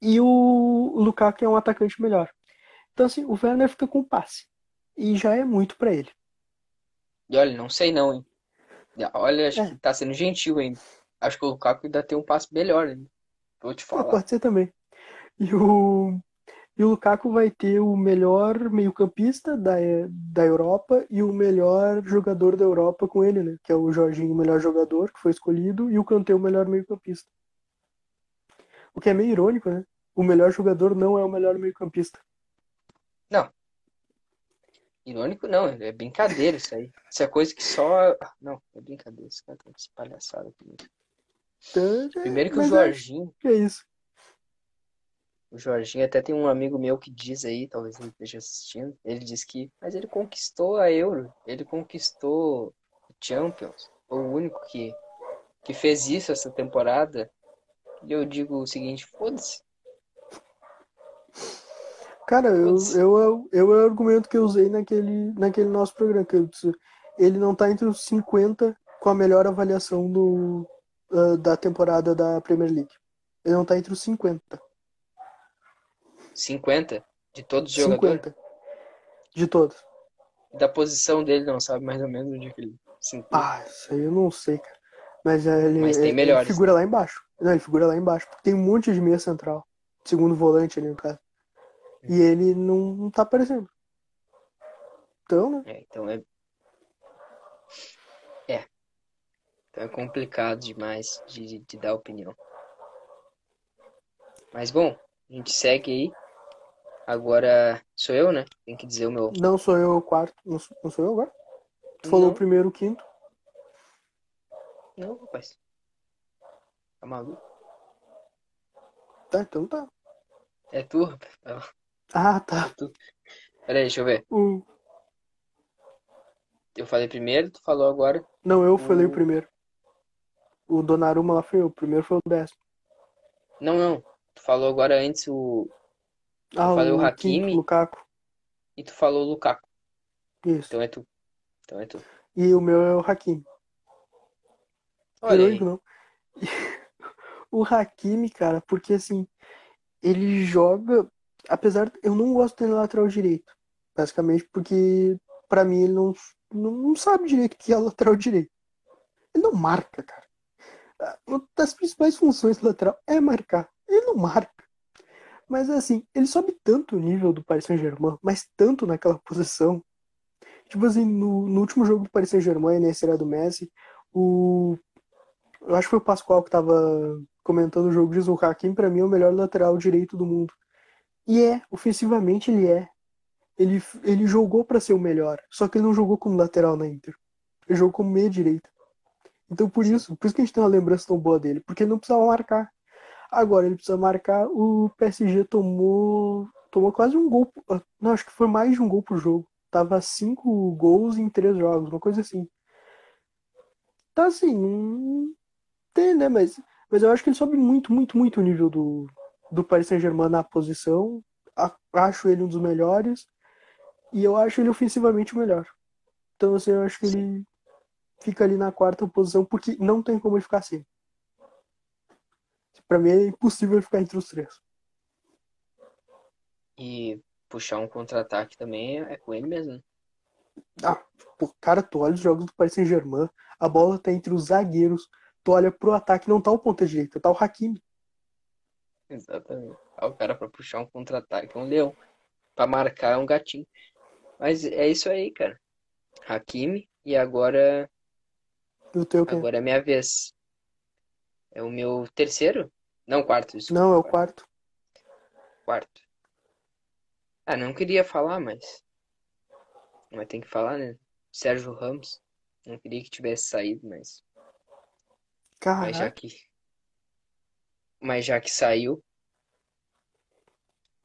E o Lukaku é um atacante melhor. Então assim, o Werner fica com passe. E já é muito pra ele. E olha, não sei não, hein? Olha, acho É. que tá sendo gentil ainda. Acho que o Lukaku ainda tem um passe melhor ainda. Vou te Ah, falar. pode ser também. E o, e o Lukaku vai ter o melhor meio-campista da, da Europa e o melhor jogador da Europa com ele, né? Que é o Jorginho, o melhor jogador que foi escolhido, e o Kanté, o melhor meio-campista. O que é meio irônico, né? O melhor jogador não é o melhor meio-campista. Irônico não, é brincadeira isso aí. Isso é coisa que só. Não, é brincadeira. Esse cara tá palhaçada comigo. É- Primeiro que o mas Jorginho, é, é isso. o Jorginho até tem um amigo meu que diz aí, talvez ele esteja assistindo, ele diz que, mas ele conquistou a Euro, ele conquistou o Champions, o único que, que fez isso essa temporada. E eu digo o seguinte, foda-se. Cara, eu, eu, eu, eu é o argumento que eu usei naquele, naquele nosso programa, que eu disse, ele não tá entre os 50 com a melhor avaliação do, ah, da temporada da Premier League. Ele não tá entre os 50. 50 de todos os jogadores. 50. De todos. Da posição dele, não sabe mais ou menos onde que ele se. Ah, isso aí eu não sei, cara. Mas é, ele, Mas tem melhores, ele figura lá embaixo. Não, ele figura lá embaixo. Porque tem um monte de meia central. Segundo volante ali no caso. E ele não, não tá aparecendo. Então, né? É, então é. É. Então é complicado demais de, de dar opinião. Mas bom, a gente segue aí. Agora sou eu, né? Tem que dizer o meu. Não sou eu o quarto. Não sou, não sou eu agora? Tu falou Não. o primeiro, o quinto. Não, rapaz. Tá maluco? Tá, então tá. É tu, rapaz. Ah, tá. Peraí, deixa eu ver. O... Eu falei primeiro, tu falou agora. Não, eu falei o O- primeiro. O Donnarumma lá foi eu. O primeiro foi o décimo. Não, não. Tu falou agora antes o. Ah, falei o quinto, Hakimi. Lukaku. E tu falou o Lukaku. Isso. Então é tu. Então é tu. E o meu é o Hakimi. Olha aí. Não. O Hakimi, cara, porque assim, ele joga. Apesar. Eu não gosto dele na lateral direito. Basicamente porque, pra mim, ele não, não, sabe direito o que é lateral direito. Ele não marca, cara. Uma das principais funções do lateral é marcar. Ele não marca. Mas assim, ele sobe tanto o nível do Paris Saint-Germain, mas tanto naquela posição. Tipo assim, no, no último jogo do Paris Saint-Germain, nesse era do Messi, o. Eu acho que foi o Pascoal que tava comentando o jogo, diz o Hakim, pra mim é o melhor lateral direito do mundo. E é, ofensivamente ele é. Ele, ele jogou pra ser o melhor, só que ele não jogou como lateral na Inter. Ele jogou como meia direita. Então por isso, por isso que a gente tem uma lembrança tão boa dele, porque ele não precisava marcar. Agora ele precisa marcar, o PSG tomou tomou quase um gol, não, acho que foi mais de um gol por jogo. Tava cinco gols em três jogos, uma coisa assim. Tá assim, hum, tem, né, mas mas eu acho que ele sobe muito, muito, muito o nível do do Paris Saint-Germain na posição. Acho ele um dos melhores e eu acho ele ofensivamente o melhor. Então, assim, eu acho que ele fica ali na quarta posição porque não tem como ele ficar assim. Pra mim é impossível ele ficar entre os três. E puxar um contra-ataque também é com ele mesmo. Ah, pô, cara, tu olha os jogos do Paris Saint-Germain, a bola tá entre os zagueiros, tu olha pro ataque, não tá o ponta direita, tá o Hakimi. Exatamente. Ah, o cara pra puxar um contra-ataque é um leão. Pra marcar é um gatinho. Mas é isso aí, cara. Hakimi. E agora, o teu agora é minha vez. É o meu terceiro? Não, quarto, desculpa. Não, é o quarto. Quarto. Ah, não queria falar, mas. Mas tem que falar, né? Sérgio Ramos. Não queria que tivesse saído, mas. Mas já que. Mas já que saiu.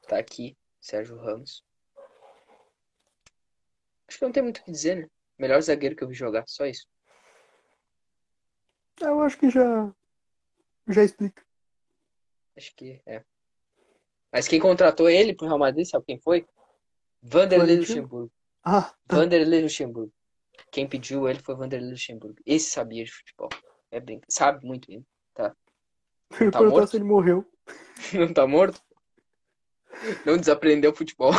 Tá aqui, Sérgio Ramos. Acho que não tem muito o que dizer, né? Melhor zagueiro que eu vi jogar, só isso. eu acho que já já explica. Acho que é. Mas quem contratou ele pro Real Madrid, sabe quem foi? Vanderlei? Luxemburgo. Ah, Vanderlei Luxemburgo. Quem pediu ele foi Vanderlei Luxemburgo. Esse sabia de futebol. É bem... Sabe muito bem. eu ia Tá morto? se ele morreu. Não tá morto? Não desaprendeu futebol.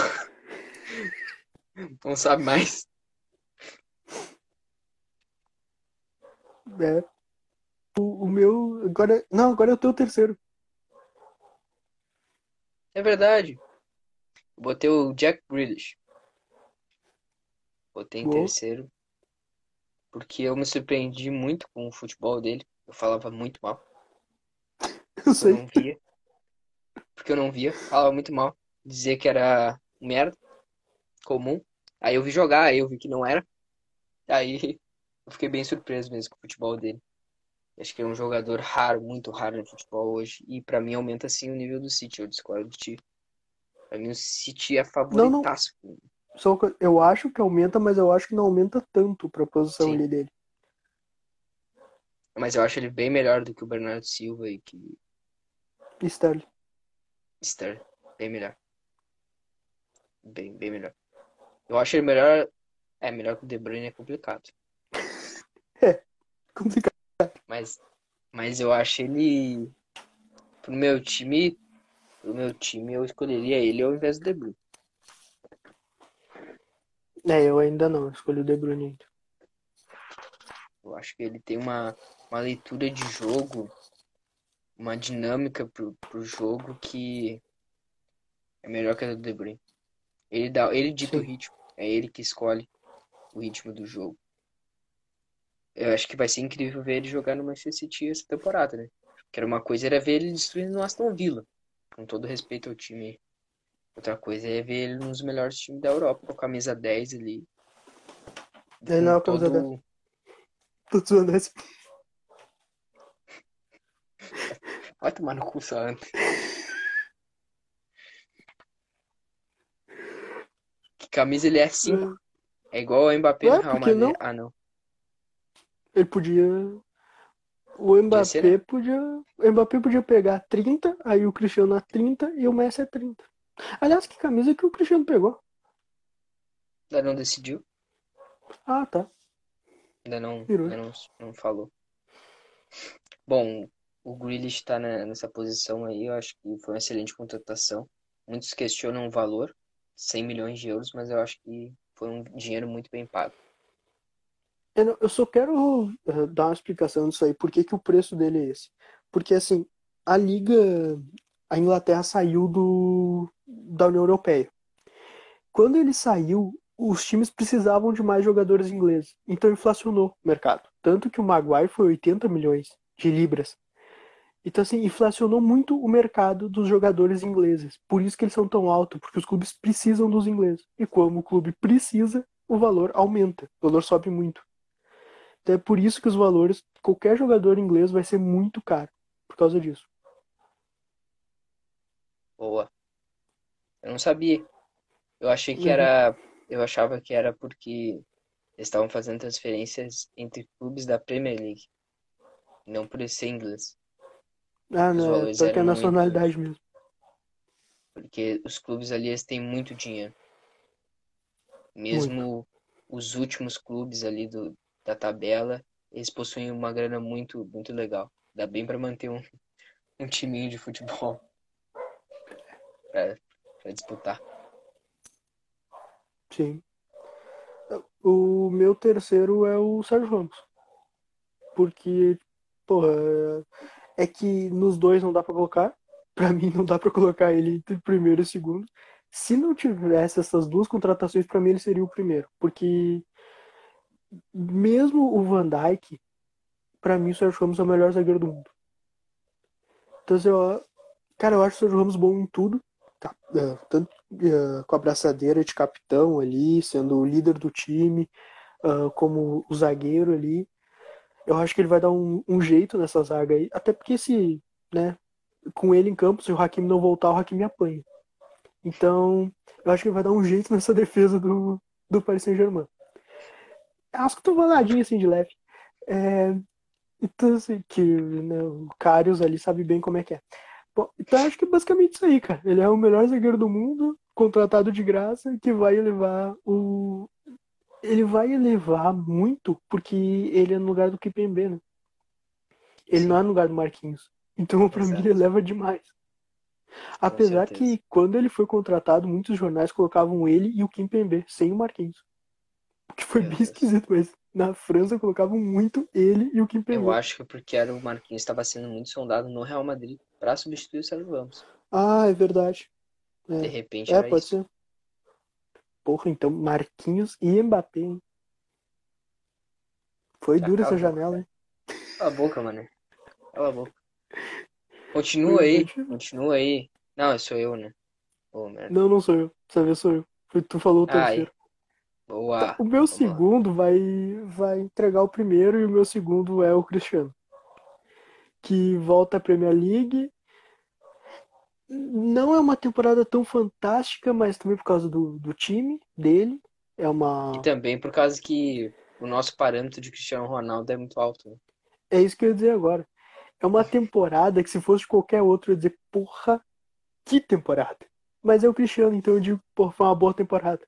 Não sabe mais. É. O, o meu. Agora. Não, agora é o teu terceiro. É verdade. Botei o Jack Grealish. Botei em Boa. terceiro. Porque eu me surpreendi muito com o futebol dele. Eu falava muito mal. Eu Porque eu sei. não via. Porque eu não via. Falava muito mal. Dizia que era merda. Comum. Aí eu vi jogar, aí eu vi que não era. Aí eu fiquei bem surpreso mesmo com o futebol dele. Acho que é um jogador raro, muito raro no futebol hoje. E pra mim aumenta sim o nível do City. Eu discordo de ti. Pra mim o City é Não, não. favoritaço. Só eu acho que aumenta, mas eu acho que não aumenta tanto pra posição Sim. ali dele. Mas eu acho ele bem melhor do que o Bernardo Silva e que Sterling. Sterling. Bem melhor. Bem, bem melhor. Eu acho ele melhor. É, melhor que o De Bruyne é complicado. Complicado. Mas, mas eu acho ele. Pro meu time. Pro meu time, eu escolheria ele ao invés do De Bruyne. É, eu ainda não. Escolhi o De Bruyne. Eu acho que ele tem uma, uma leitura de jogo, uma dinâmica pro, pro jogo que é melhor que a do De Bruyne. Ele dá, ele dita o Sim. ritmo, é ele que escolhe o ritmo do jogo. Eu acho que vai ser incrível ver ele jogar no Manchester City essa temporada, né? Que era uma coisa era ver ele destruindo o Aston Villa, com todo respeito ao time. Outra coisa é ver ele nos melhores times da Europa, com a camisa 10 ali. Ele não é a camisa todo- Tô zoando esse. Vai tomar no cu, Santos. camisa ele é 5. É igual o Mbappé Ué, no Real que Madrid. não? Ah, não. Ele podia. O Mbappé ser, né? podia. O Mbappé podia pegar 30, aí o Cristiano a 30 e o Messi a 30. Aliás, que camisa que o Cristiano pegou? Ainda não decidiu. Ah, tá. Ainda não, ainda não, não falou. Bom, o Grealish tá na- nessa posição aí. Eu acho que foi uma excelente contratação. Muitos questionam o valor, 100 milhões de euros, mas eu acho que foi um dinheiro muito bem pago. Eu só quero eh, dar uma explicação disso aí. Por que, que o preço dele é esse? Porque, assim, a Liga. A Inglaterra saiu do, da União Europeia. Quando ele saiu, os times precisavam de mais jogadores ingleses. Então inflacionou o mercado. Tanto que o Maguire foi 80 milhões de libras. Então, assim, inflacionou muito o mercado dos jogadores ingleses. Por isso que eles são tão altos, porque os clubes precisam dos ingleses. E como o clube precisa, o valor aumenta. O valor sobe muito. Então é por isso que os valores, qualquer jogador inglês vai ser muito caro. Por causa disso. Boa. Eu não sabia. Eu achei que Uhum. era. Eu achava que era porque eles estavam fazendo transferências entre clubes da Premier League. Não por ser inglês. Ah, não, é valores só que é eram muito- nacionalidade mesmo. Porque os clubes ali eles têm muito dinheiro. Mesmo os últimos clubes ali do, da tabela, eles possuem uma grana muito, muito legal. Dá bem pra manter um, um timinho de futebol pra, pra disputar. Sim. O meu terceiro é o Sérgio Ramos. Porque, porra, é que nos dois não dá pra colocar. Pra mim não dá pra colocar ele entre primeiro e segundo. Se não tivesse essas duas contratações, pra mim ele seria o primeiro. Porque mesmo o Van Dijk, pra mim o Sérgio Ramos é o melhor zagueiro do mundo. Então, assim, eu, cara, eu acho o Sérgio Ramos bom em tudo. Tá, é, tanto é, com a braçadeira de capitão ali, sendo o líder do time, ah, como o zagueiro ali. Eu acho que ele vai dar um, um jeito nessa zaga aí. Até porque se, né, com ele em campo, se o Hakimi não voltar, o Hakimi apanha. Então, eu acho que ele vai dar um jeito nessa defesa do, do Paris Saint-Germain. Acho que tô valadinho assim de leve. É, então, assim, que né, o Karius ali sabe bem como é que é. Bom, então acho que é basicamente isso aí, cara. Ele é o melhor zagueiro do mundo, contratado de graça, que vai elevar o. Ele vai elevar muito, porque ele é no lugar do Kipembe, né? Ele Sim. não é no lugar do Marquinhos. Então, pra mim, ele eleva demais. Apesar que, quando ele foi contratado, muitos jornais colocavam ele e o Kimpembe, sem o Marquinhos. O que foi Meu bem Deus. esquisito, mas na França colocavam muito ele e o Kimpembe. Eu acho que porque era o Marquinhos estava sendo muito sondado no Real Madrid para substituir o Sérgio Ramos. Ah, é verdade. De É, repente é pode isso. ser. Porra, então Marquinhos e Mbappé, hein? Foi dura essa janela, hein? Cala a boca, mano. Cala a boca. Continua aí, continua aí. Não, sou eu, né? Merda. Não, não sou eu. Dessa vez sou eu. Foi- Tu falou o terceiro. Boa. O meu lá. segundo vai, vai entregar o primeiro e o meu segundo é o Cristiano. Que volta à Premier League. Não é uma temporada tão fantástica, mas também por causa do, do time dele. É uma. E também por causa que o nosso parâmetro de Cristiano Ronaldo é muito alto. né? É isso que eu ia dizer agora. É uma temporada que se fosse qualquer outro eu ia dizer, porra, que temporada. Mas é o Cristiano, então eu digo, porra, foi uma boa temporada.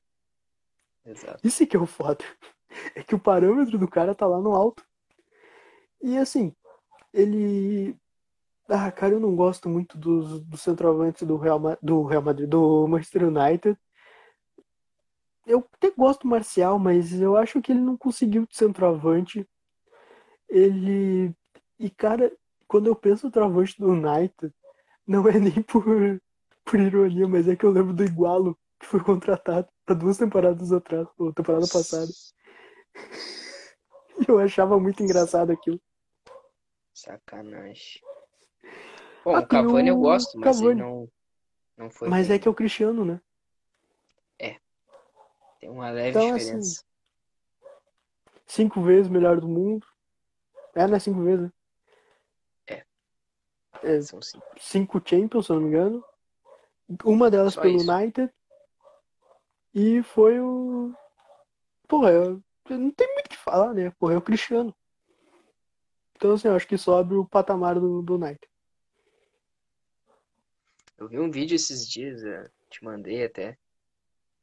Exato. Isso que é o foda. É que o parâmetro do cara tá lá no alto. E assim, ele. Ah, cara, eu não gosto muito dos, dos centroavantes do Real, do Real Madrid, do Manchester United. Eu até gosto do Marcial, mas eu acho que ele não conseguiu de centroavante. Ele. E, cara, quando eu penso no centroavante do United, não é nem por, por ironia, mas é que eu lembro do Igualo, que foi contratado há duas temporadas atrás, ou temporada passada. Eu achava muito engraçado aquilo. Sacanagem. Bom, Ah, o Cavani eu gosto, mas ele Cavani. não, não foi Mas bem. é que é o Cristiano, né? Tem uma leve Então, diferença. Cinco vezes melhor do mundo. É, não é cinco vezes, né? É. É, São cinco. cinco Champions, se eu não me engano. Uma delas Só pelo isso. United. E foi o. Porra, eu... não tem muito o que falar, né? Porra, é o Cristiano. Então, assim, eu acho que sobe o patamar do, do United. Eu vi um vídeo esses dias, te mandei até.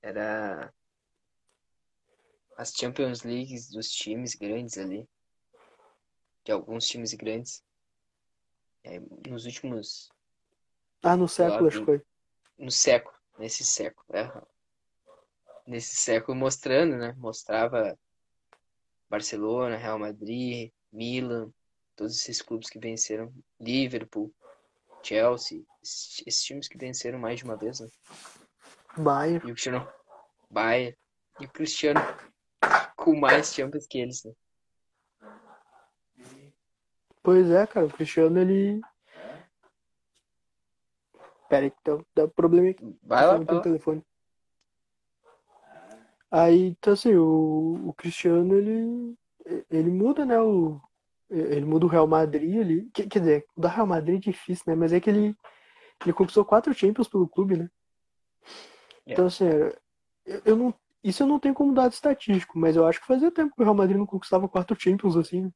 Era as Champions Leagues dos times grandes ali. De alguns times grandes. É, nos últimos. Ah, no século, acho que foi. No século, nesse século. É. Nesse século mostrando, né? Mostrava Barcelona, Real Madrid, Milan, todos esses clubes que venceram, Liverpool, Chelsea, esses, times que venceram mais de uma vez, né? Bayern. E o Cristiano. Bayern. E o Cristiano com mais Champions que eles, né? Pois é, cara, o Cristiano ele. Pera aí, então, dá problema aqui. Vai lá, vai lá. telefone. Aí, então assim, o, o Cristiano ele, ele muda, né? O, ele muda o Real Madrid ali. Quer, dizer, o da Real Madrid é difícil, né? Mas é que ele, ele conquistou quatro Champions pelo clube, né? É. Então, assim, eu, eu não, isso eu não tenho como dado estatístico, mas eu acho que fazia tempo que o Real Madrid não conquistava quatro Champions assim. né?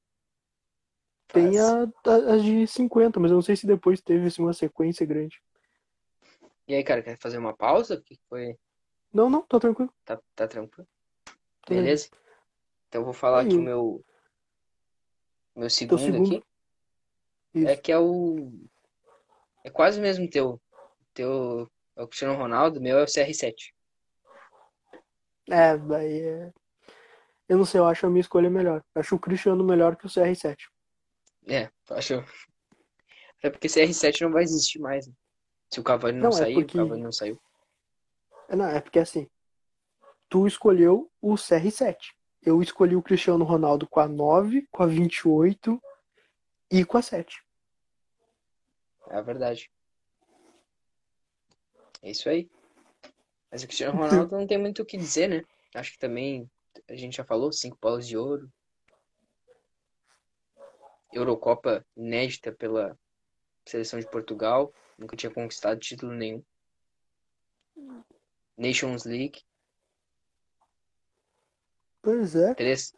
Tem as de 50, mas eu não sei se depois teve assim, uma sequência grande. E aí, cara, quer fazer uma pausa? O que foi? Não, não, tá tranquilo. Tá, tá tranquilo? Beleza? Então eu vou falar Aí, aqui o o- meu meu segundo segundo. aqui. É Isso. que é o é quase o mesmo teu. Teu é o Cristiano Ronaldo, meu é o CR7. É, daí é. Eu não sei, eu acho a minha escolha melhor. Eu acho o Cristiano melhor que o CR7. É, acho. Até porque CR7 não vai existir mais. né? Se o Cavani não, Não, é sair, porque- o Cavani não saiu. É, Não, é porque assim, tu escolheu o CR7. Eu escolhi o Cristiano Ronaldo com a 9, com a 28 e com a 7. É a verdade. É isso aí. Mas o Cristiano Ronaldo não tem muito o que dizer, né? Acho que também a gente já falou, cinco bolas de ouro. Eurocopa inédita pela seleção de Portugal. Nunca tinha conquistado título nenhum. Nations League. Pois é. Três,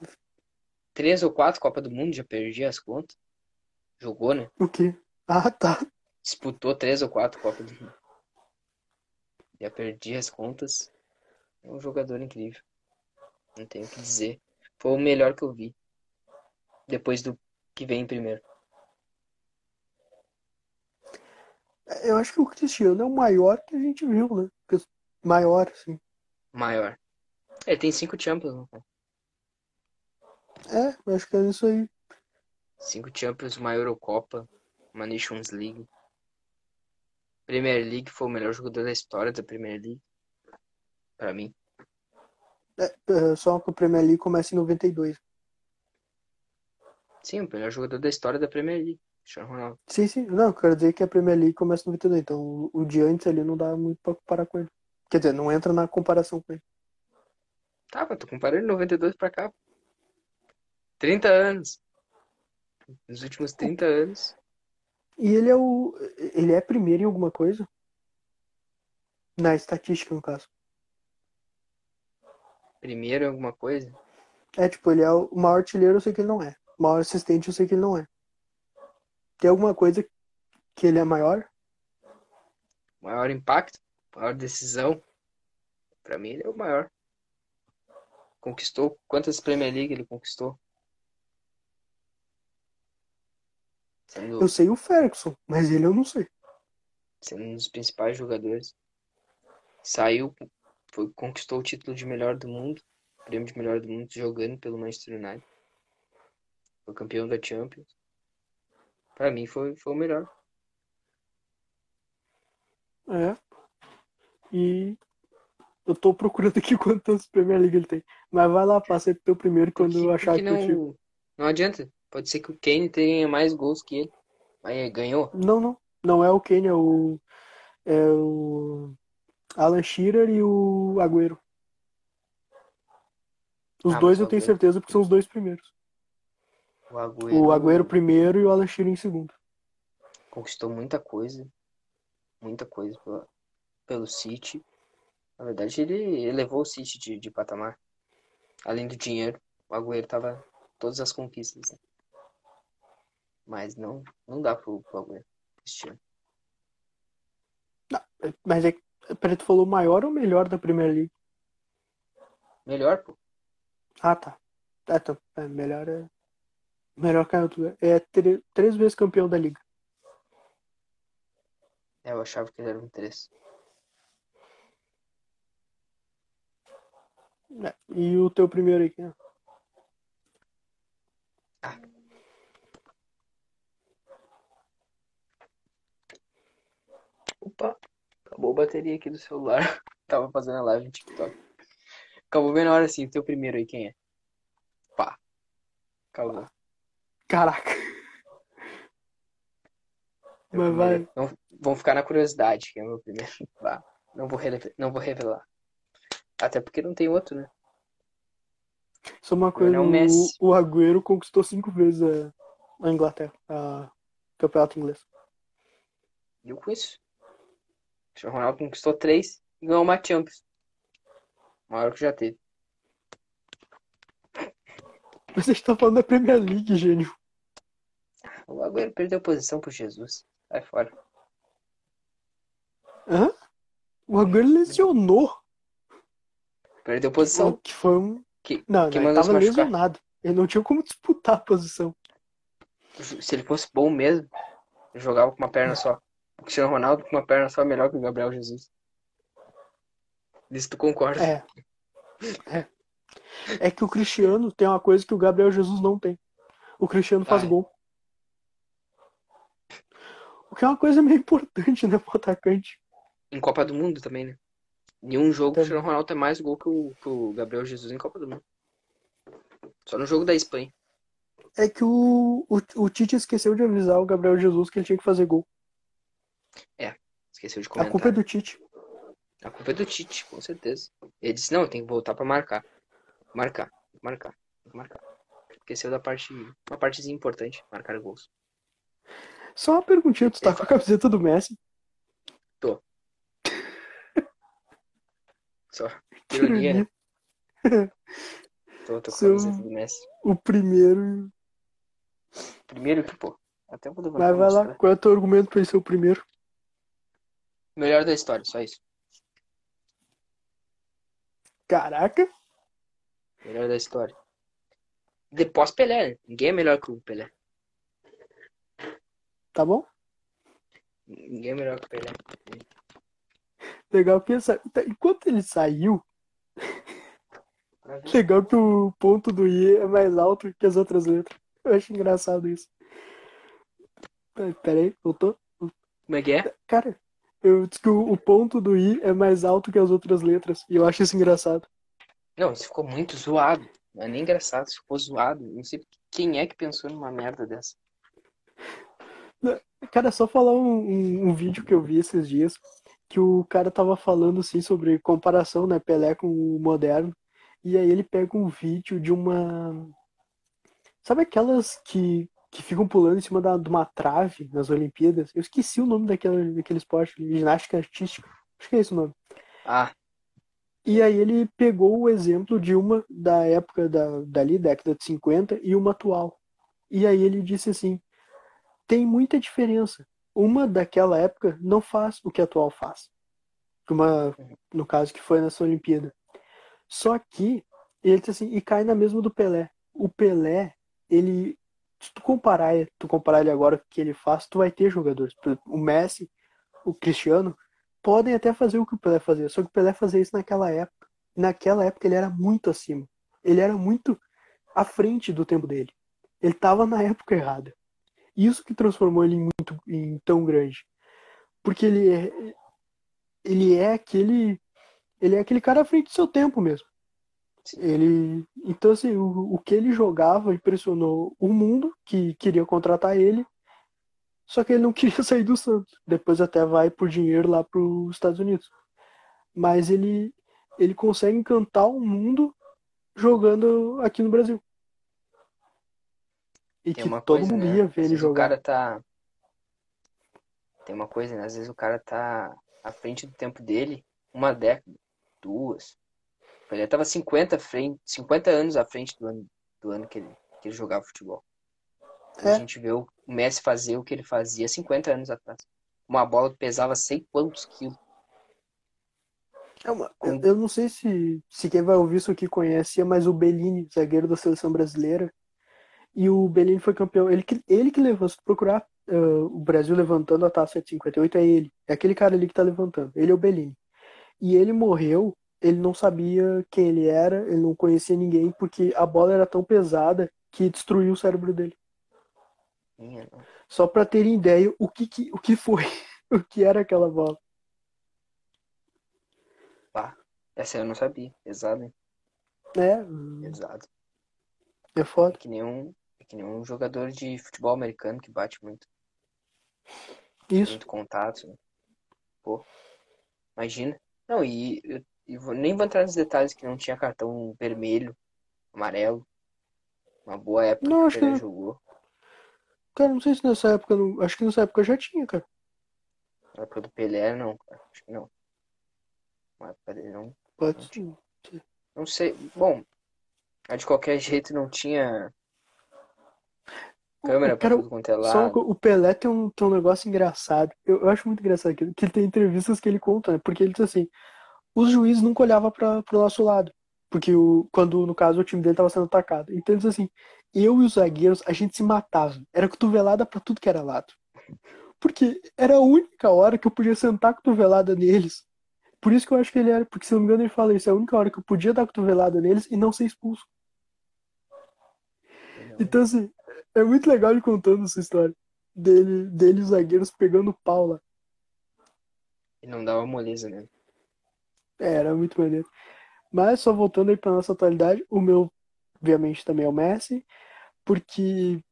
três ou quatro Copa do Mundo, já perdi as contas. Jogou, né? O quê? Ah, tá. Disputou três ou quatro Copas do Mundo. Já perdi as contas. É um jogador incrível. Não tenho o que dizer. Foi o melhor que eu vi. Depois do que vem em primeiro. Eu acho que o Cristiano é o maior que a gente viu, né? Maior, assim. Maior. Ele tem cinco Champions, né? É, eu acho que é isso aí. Cinco Champions, uma Eurocopa, uma Nations League. Premier League foi o melhor jogador da história da Premier League. Pra mim. É, é, só que o Premier League começa em 92. Sim, o melhor jogador da história da Premier League. Cristiano Ronaldo. Sim, sim. Não, eu quero dizer que a Premier League começa em 92. Então o, o de antes ali não dá muito pra comparar com ele. Quer dizer, não entra na comparação com ele. Tá, mas tô comparando 92 pra cá. 30 anos. Nos últimos 30 anos. E ele é o. Ele é primeiro em alguma coisa? Na estatística, no caso. Primeiro em alguma coisa. É, tipo, ele é o maior artilheiro, eu sei que ele não é. O maior assistente, eu sei que ele não é. Tem alguma coisa que ele é maior? Maior impacto. Maior decisão. Pra mim ele é o maior. Conquistou. Quantas Premier League ele conquistou? Sendo, Eu sei o Ferguson, mas ele eu não sei. sendo um dos principais jogadores. Saiu, foi, conquistou o título de melhor do mundo. Prêmio de melhor do mundo jogando pelo Manchester United. Foi campeão da Champions. Pra mim foi, foi o melhor. É. E eu tô procurando aqui quantas Premier League ele tem. Mas vai lá, passa aí pro teu primeiro quando eu achar porque que eu tiro. não, não adianta. Pode ser que o Kane tenha mais gols que ele. Mas é, ganhou. Não, não. Não é o Kane, é o. É o. Alan Shearer e o Agüero. Os Ah, dois eu tenho Agüero- certeza porque são os dois primeiros. O Agüero, O Agüero primeiro e o Alan Shearer em segundo. conquistou muita coisa. Muita coisa pela- pelo City. Na verdade, ele elevou o City de, de patamar. Além do dinheiro, o Agüero tava todas as conquistas. Né? Mas não, não dá pro, Agüero Cristiano. Não, mas é tu falou maior ou melhor da Premier League? Melhor, pô. Ah, tá. É, tá. É, melhor é. Melhor canhoto. É três vezes campeão da liga. É, eu achava que ele era um três. É, e o teu primeiro aí, quem é? Ah. Opa, acabou a bateria aqui do celular. Tava fazendo a live no TikTok. Acabou bem na hora assim, o teu primeiro aí, quem é? Pá. Acabou. Caraca. Mas vai. Não, vão ficar na curiosidade, que é o meu primeiro. Vá. Não vou, não vou revelar. Até porque não tem outro, né? Só uma coisa, o, o Agüero conquistou cinco vezes a, a Inglaterra, a campeonato inglês. Eu conheço. O Ronaldo conquistou três e ganhou uma Champions. Maior que já teve. Mas você está falando da Premier League, gênio. O Agüero perdeu posição pro Jesus. Sai fora. Hã? O Agüero lesionou. Perdeu posição. Que foi um. Que, não, que não, ele tava lesionado. Ele não tinha como disputar a posição. Se ele fosse bom mesmo, jogava com uma perna só. O Cristiano Ronaldo com uma perna só é melhor que o Gabriel Jesus. Isso tu concorda? É. É. É que o Cristiano tem uma coisa que o Gabriel Jesus não tem. O Cristiano faz Ai. gol. O que é uma coisa meio importante, né, pro atacante. Em Copa do Mundo também, né? Nenhum jogo o Cristiano Ronaldo tem mais gol que o, que o Gabriel Jesus em Copa do Mundo. Só no jogo da Espanha. É que o, o, o Tite esqueceu de avisar o Gabriel Jesus que ele tinha que fazer gol. É, esqueceu de comentar. A culpa é do Tite. A culpa é do Tite, com certeza. Ele disse, não, tem que voltar pra marcar. Marcar, marcar, marcar. Esqueceu da parte, uma partezinha importante, marcar gols. Só uma perguntinha, tu tá com a camiseta do Messi? Tô. Só. Que ironia, né? tô, tô com a camiseta do Messi. O primeiro. Primeiro que, pô. Até vou levantar. Vai, vai lá. Qual é o teu argumento pra ele ser o primeiro? Melhor da história, só isso. Caraca. Melhor da história. Depois Pelé. Ninguém é melhor que o Pelé. Tá bom? Ninguém é melhor que o Pelé. Legal que enquanto ele saiu, legal que o ponto do I é mais alto que as outras letras. Eu acho engraçado isso. Pera aí, voltou? Como é que é? Cara, eu disse que o, ponto do I é mais alto que as outras letras. E eu acho isso engraçado. Não, isso ficou muito zoado. Não é nem engraçado, isso ficou zoado. Não sei quem é que pensou numa merda dessa. Cara, só falar um, um, um, vídeo que eu vi esses dias, que o cara tava falando assim sobre comparação, né, Pelé com o moderno. E aí ele pega um vídeo de uma. Sabe aquelas que que ficam pulando em cima da, de uma trave nas Olimpíadas. Eu esqueci o nome daquela, daquele esporte, ginástica artística. Acho que é esse o nome. Ah. E aí ele pegou o exemplo de uma da época da, dali, década de 50, e uma atual. E aí ele disse assim: tem muita diferença. Uma daquela época não faz o que a atual faz. Uma, no caso que foi nessa Olimpíada. Só que ele disse assim, e cai na mesma do Pelé. O Pelé, ele se tu comparar, tu comparar ele agora o que ele faz, tu vai ter jogadores. O Messi, o Cristiano, podem até fazer o que o Pelé fazia, só que o Pelé fazia isso naquela época. Naquela época ele era muito acima. Ele era muito à frente do tempo dele. Ele estava na época errada. Isso que transformou ele em muito em tão grande. Porque ele é ele é aquele ele é aquele cara à frente do seu tempo mesmo. Ele, então assim, o, o que ele jogava impressionou o mundo que queria contratar ele, só que ele não queria sair do Santos. Depois até vai por dinheiro lá para os Estados Unidos. Mas ele ele consegue encantar o mundo jogando aqui no Brasil. E Tem que todo coisa, mundo né? ia ver ele jogar. O cara tá Tem uma coisa, né? Às vezes o cara tá à frente do tempo dele, uma década. duas. O Pelé tava 50, frente, 50 anos à frente do ano, do ano que, ele, que ele jogava futebol. É. A gente vê o Messi fazer o que ele fazia 50 anos atrás. Uma bola que pesava sei quantos quilos. É uma- eu, eu não sei se, se quem vai ouvir isso aqui conhece, mas o Bellini, zagueiro da seleção brasileira. E o Bellini foi campeão. Ele que, ele que levou, se procurar ah, o Brasil levantando a taça de 58, é ele. É aquele cara ali que tá levantando. Ele é o Bellini. E ele morreu, ele não sabia quem ele era, ele não conhecia ninguém, porque a bola era tão pesada que destruiu o cérebro dele. Minha. Só pra terem ideia o que, que, o que foi, o que era aquela bola. Essa eu não sabia. Pesado, hein? É, Pesado. é foda. É que nem um, é que nem um jogador de futebol americano que bate muito, Isso. muito contato. né? Pô, imagina. Não, e eu, e vou- nem vou entrar nos detalhes que não tinha cartão vermelho, amarelo. Uma boa época Não, que o que- jogou. Cara, não sei se nessa época. não- Acho que nessa época já tinha, cara. Na época do Pelé, não, cara. Acho que não. Na época dele, não. Pode sim. Não sei. Bom, mas de qualquer jeito não tinha câmera pra Cara, tudo quanto é lado. o Pelé tem um, tem um negócio engraçado. Eu, eu acho muito engraçado que, que ele tem entrevistas que ele conta, né? Porque ele diz assim: os juízes nunca olhavam para pro nosso lado. Porque o, quando, no caso, o time dele estava sendo atacado. Então ele diz assim: eu e os zagueiros, a gente se matava. Era cotovelada para tudo que era lado. Porque era a única hora que eu podia sentar cotovelada neles. Por isso que eu acho que ele era. Porque se eu não me engano, ele fala isso: é a única hora que eu podia dar cotovelada neles e não ser expulso. Então, assim, é muito legal ele contando essa história. Dele, dele e os zagueiros pegando pau lá. E não dava moleza, né? É, era muito maneiro. Mas só voltando aí pra nossa atualidade, o meu, obviamente, também é o Messi, porque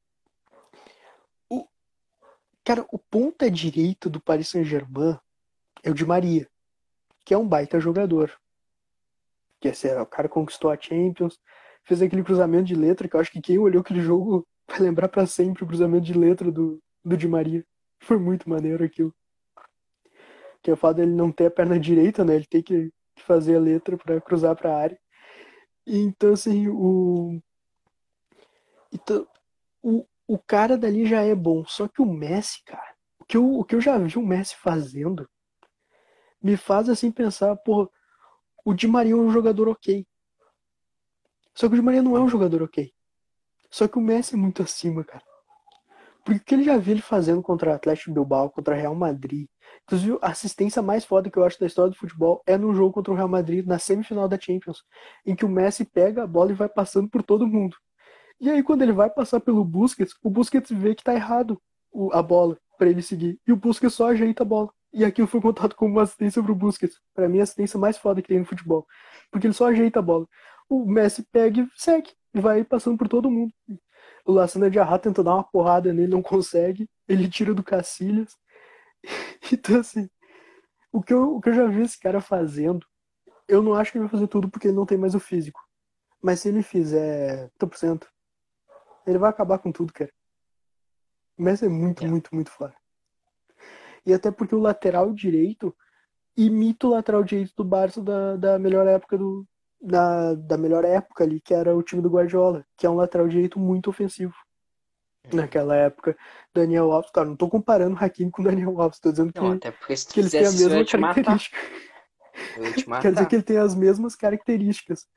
o cara, o ponta direito do Paris Saint-Germain é o Di Maria, que é um baita jogador. Que esse é, o cara conquistou a Champions, fez aquele cruzamento de letra que eu acho que quem olhou aquele jogo vai lembrar pra sempre o cruzamento de letra do, do Di Maria. Foi muito maneiro aquilo. Que é o fato dele não ter a perna direita, né? Ele tem que fazer a letra para cruzar para a área. Então, assim, o... Então, o, o cara dali já é bom. Só que o Messi, cara, o que eu, o que eu já vi o Messi fazendo me faz, assim, pensar, pô, o Di Maria é um jogador ok. Só que o Di Maria não é um jogador ok. Só que o Messi é muito acima, cara. Porque o que ele já viu ele fazendo contra o Atlético Bilbao, contra Real Madrid, Inclusive, a assistência mais foda que eu acho da história do futebol é no jogo contra o Real Madrid, na semifinal da Champions, em que o Messi pega a bola e vai passando por todo mundo. E aí, quando ele vai passar pelo Busquets, o Busquets vê que tá errado a bola para ele seguir. E o Busquets só ajeita a bola. E aquilo foi contado como uma assistência pro Busquets. Pra mim, a assistência mais foda que tem no futebol. Porque ele só ajeita a bola. O Messi pega e segue. E vai passando por todo mundo. O Lassana de Arra tenta dar uma porrada nele, não consegue. Ele tira do Cacilhas. Então, assim, o que, eu, o que eu já vi esse cara fazendo, eu não acho que ele vai fazer tudo porque ele não tem mais o físico. Mas se ele fizer 30%, ele vai acabar com tudo, cara. O Messi é muito, É. muito, muito fora. E até porque o lateral direito imita o lateral direito do Barça da, da melhor época do. Da, da melhor época ali, que era o time do Guardiola, que é um lateral direito muito ofensivo. Naquela época, Daniel Alves, cara, não tô comparando o Hakimi com o Daniel Alves, tô dizendo que, Não, até porque se tu que eles têm a mesma característica. Quer dizer que ele tem as mesmas características.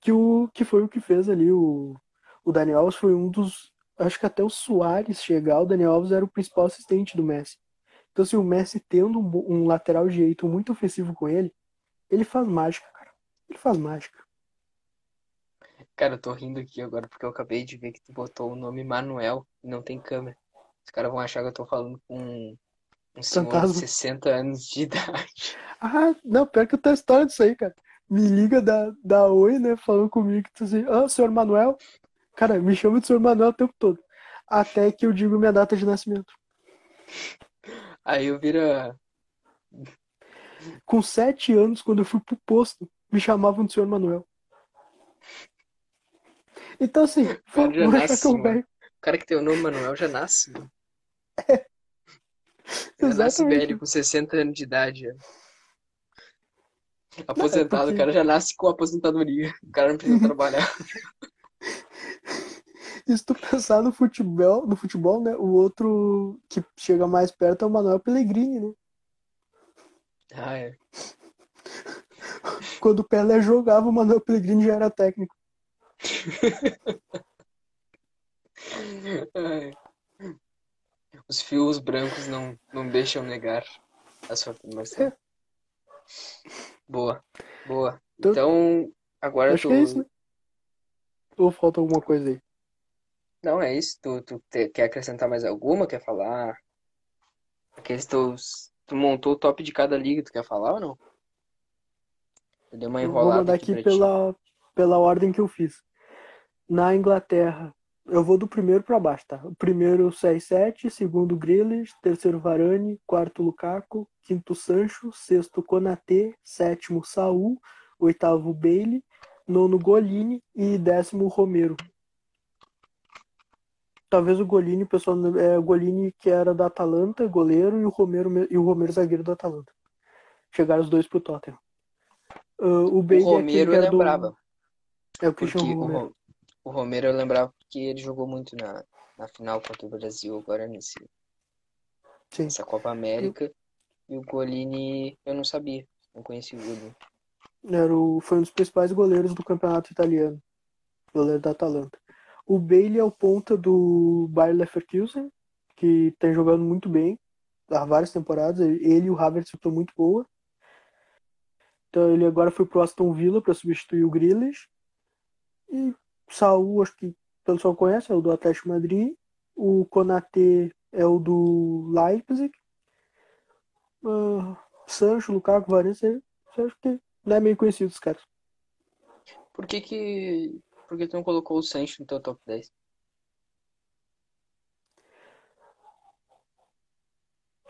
Que, o, que foi o que fez ali o, o Daniel Alves foi um dos. Acho que até o Soares chegar, o Daniel Alves era o principal assistente do Messi. Então, se o Messi tendo um, um lateral direito muito ofensivo com ele, ele faz mágica, cara. Ele faz mágica. Cara, eu tô rindo aqui agora porque eu acabei de ver que tu botou o nome Manuel e não tem câmera. Os caras vão achar que eu tô falando com um, um senhor de Fantasma. 60 anos de idade. Ah, não, pior que eu tenho a história disso aí, cara. Me liga da, da Oi, né, falando comigo, que assim, ah, senhor Manuel. Cara, me chama de senhor Manuel o tempo todo. Até que eu digo minha data de nascimento. Aí eu vira. Com sete anos, quando eu fui pro posto, me chamavam de senhor Manuel. Então, assim, cara já nasce, velho. O cara que tem o nome Manuel já nasce. mano. Já nasce velho, com 60 anos de idade. Aposentado, porque- o cara já nasce com aposentadoria. O cara não precisa trabalhar. E se tu pensar no futebol, no futebol, né? O outro que chega mais perto é o Manuel Pellegrini, né? Ah, é. Quando o Pelé jogava, o Manuel Pellegrini já era técnico. Os fios brancos não, não deixam negar a sua afirmação. Boa, boa. Então- Então, agora Acho tu. que é isso, né? Ou falta alguma coisa aí? Não, é isso. Tu, tu te- quer acrescentar mais alguma? Quer falar? Aqueles teus. Tu montou o top de cada liga, tu quer falar ou não? Eu dei uma Eu vou enrolada mandar aqui aqui ti. pela, pela ordem que eu fiz. Na Inglaterra, eu vou do primeiro para baixo, tá? O primeiro 6-7, segundo Grealish, terceiro Varane, quarto Lukaku, quinto Sancho, sexto Konaté, sétimo Saul, oitavo Bailey, nono Golini e décimo Romero. Talvez o Golini, o pessoal, é o Golini que era da Atalanta, goleiro, e o Romero e o Romero zagueiro do Atalanta. Chegaram os dois pro Tottenham. Ah, o O Bailey é aquele Romero eu era do- lembrava. É o Cristiano o, Romero. O Romero eu lembrava porque ele jogou muito na, na final contra o Brasil, agora nesse, Sim. nessa Copa América. E o Golini eu não sabia. Não conhecia o Golini. Era o, foi um dos principais goleiros do campeonato italiano. Goleiro da Atalanta. O Bailey é o ponta do Bayer Leverkusen, que tem jogando muito bem há várias temporadas. Ele e o Havertz estão muito boa. Então ele agora foi pro Aston Villa para substituir o Grealish. E Saul, acho que o pessoal conhece, é o do Atlético Madrid. O Konaté é o do Leipzig. Ah, Sancho, Lukaku, você acha que não é meio conhecido os caras. Por que que, por que tu não colocou o Sancho no teu top 10?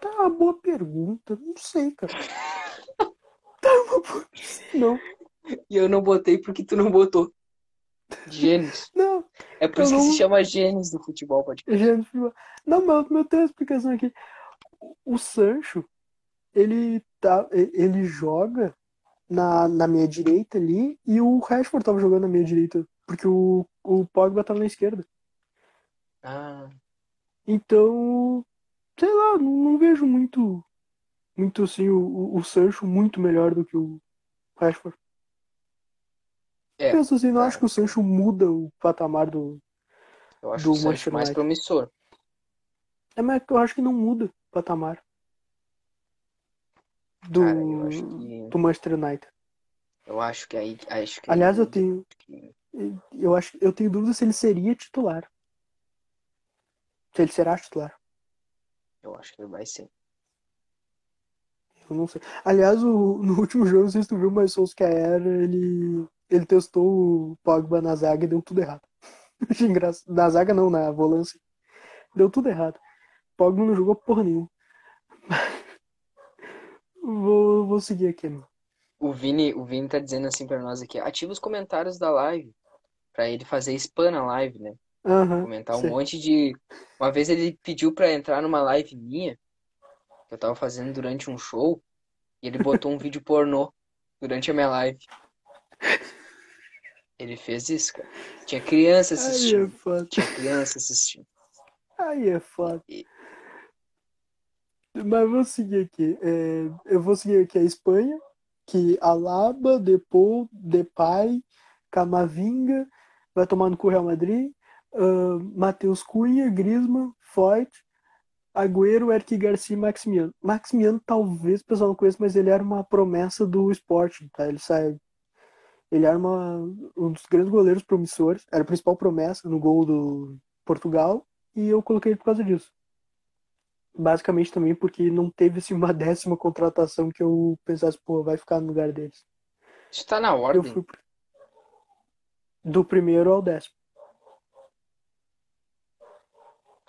Tá uma boa pergunta. Não sei, cara. Tá uma boa... Não, E eu não botei porque tu não botou. Gênios. não. É por isso que não- se chama gênios do futebol, pode Gente, não, mas eu tenho uma explicação aqui. O Sancho, ele tá, ele joga na, na meia direita ali e o Rashford tava jogando na meia direita, porque o, o Pogba tava na esquerda. Ah, Então, sei lá, não, não vejo muito, muito assim, o, o- o Sancho muito melhor do que o Rashford. É, Penso assim, não é. acho que o Sancho muda o patamar do. eu acho Do o Sancho Manchester mais promissor. É, mas eu acho que não muda o patamar do, Cara, que do Manchester United. eu acho que aí acho que Aliás, eu tenho, eu acho, eu tenho dúvida se ele seria titular. Se ele será titular. eu acho que ele vai ser. Eu não sei. Aliás, o- no último jogo, não sei se tu viu, mas Solskjaer, ele, ele testou o Pogba na zaga e deu tudo errado. Na zaga não, na volância. Deu tudo errado. Pogba não jogou porra nenhuma. vou, vou seguir aqui, mano. O Vini, o Vini tá dizendo assim pra nós aqui, ativa os comentários da live pra ele fazer spam na live, né? Aham, Comentar um sei. monte de. Uma vez ele pediu pra entrar numa live minha, que eu tava fazendo durante um show, e ele botou um vídeo pornô durante a minha live. Ele fez isso, cara. Tinha criança é assistindo. foda. Tinha criança assistindo. Aí é foda. E- Mas vou seguir aqui. É, eu vou seguir aqui a Espanha, que Alaba, Depou, Depay, Camavinga, vai tomar no cu Real Madrid, ah, Matheus Cunha, Griezmann, Foyt, Agüero, Eric Garcia e Maximiano. Maximiano talvez o pessoal não conheça, mas ele era uma promessa do Sporting, tá? Ele sai, ele era uma, um dos grandes goleiros promissores, era a principal promessa no gol do Portugal, e eu coloquei ele por causa disso. Basicamente também porque não teve assim, uma décima contratação que eu pensasse, pô, vai ficar no lugar deles. Isso tá na Eu ordem. fui pro- do primeiro ao décimo.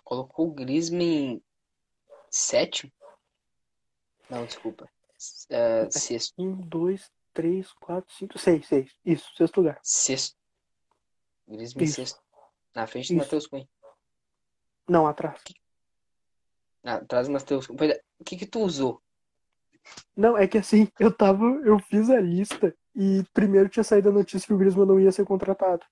Colocou o Griezmann sétimo? Não, desculpa. É, sexto. Um, dois, três, quatro, cinco, seis, seis. Isso, sexto lugar. Sexto. Griezmann Isso. sexto. Na frente do. Matheus Cunha. Não, atrás. Ah, atrás do Matheus Cunha. É, O que que tu usou? Não, é que assim, eu tava. Eu fiz a lista e primeiro tinha saído a notícia que o Griezmann não ia ser contratado.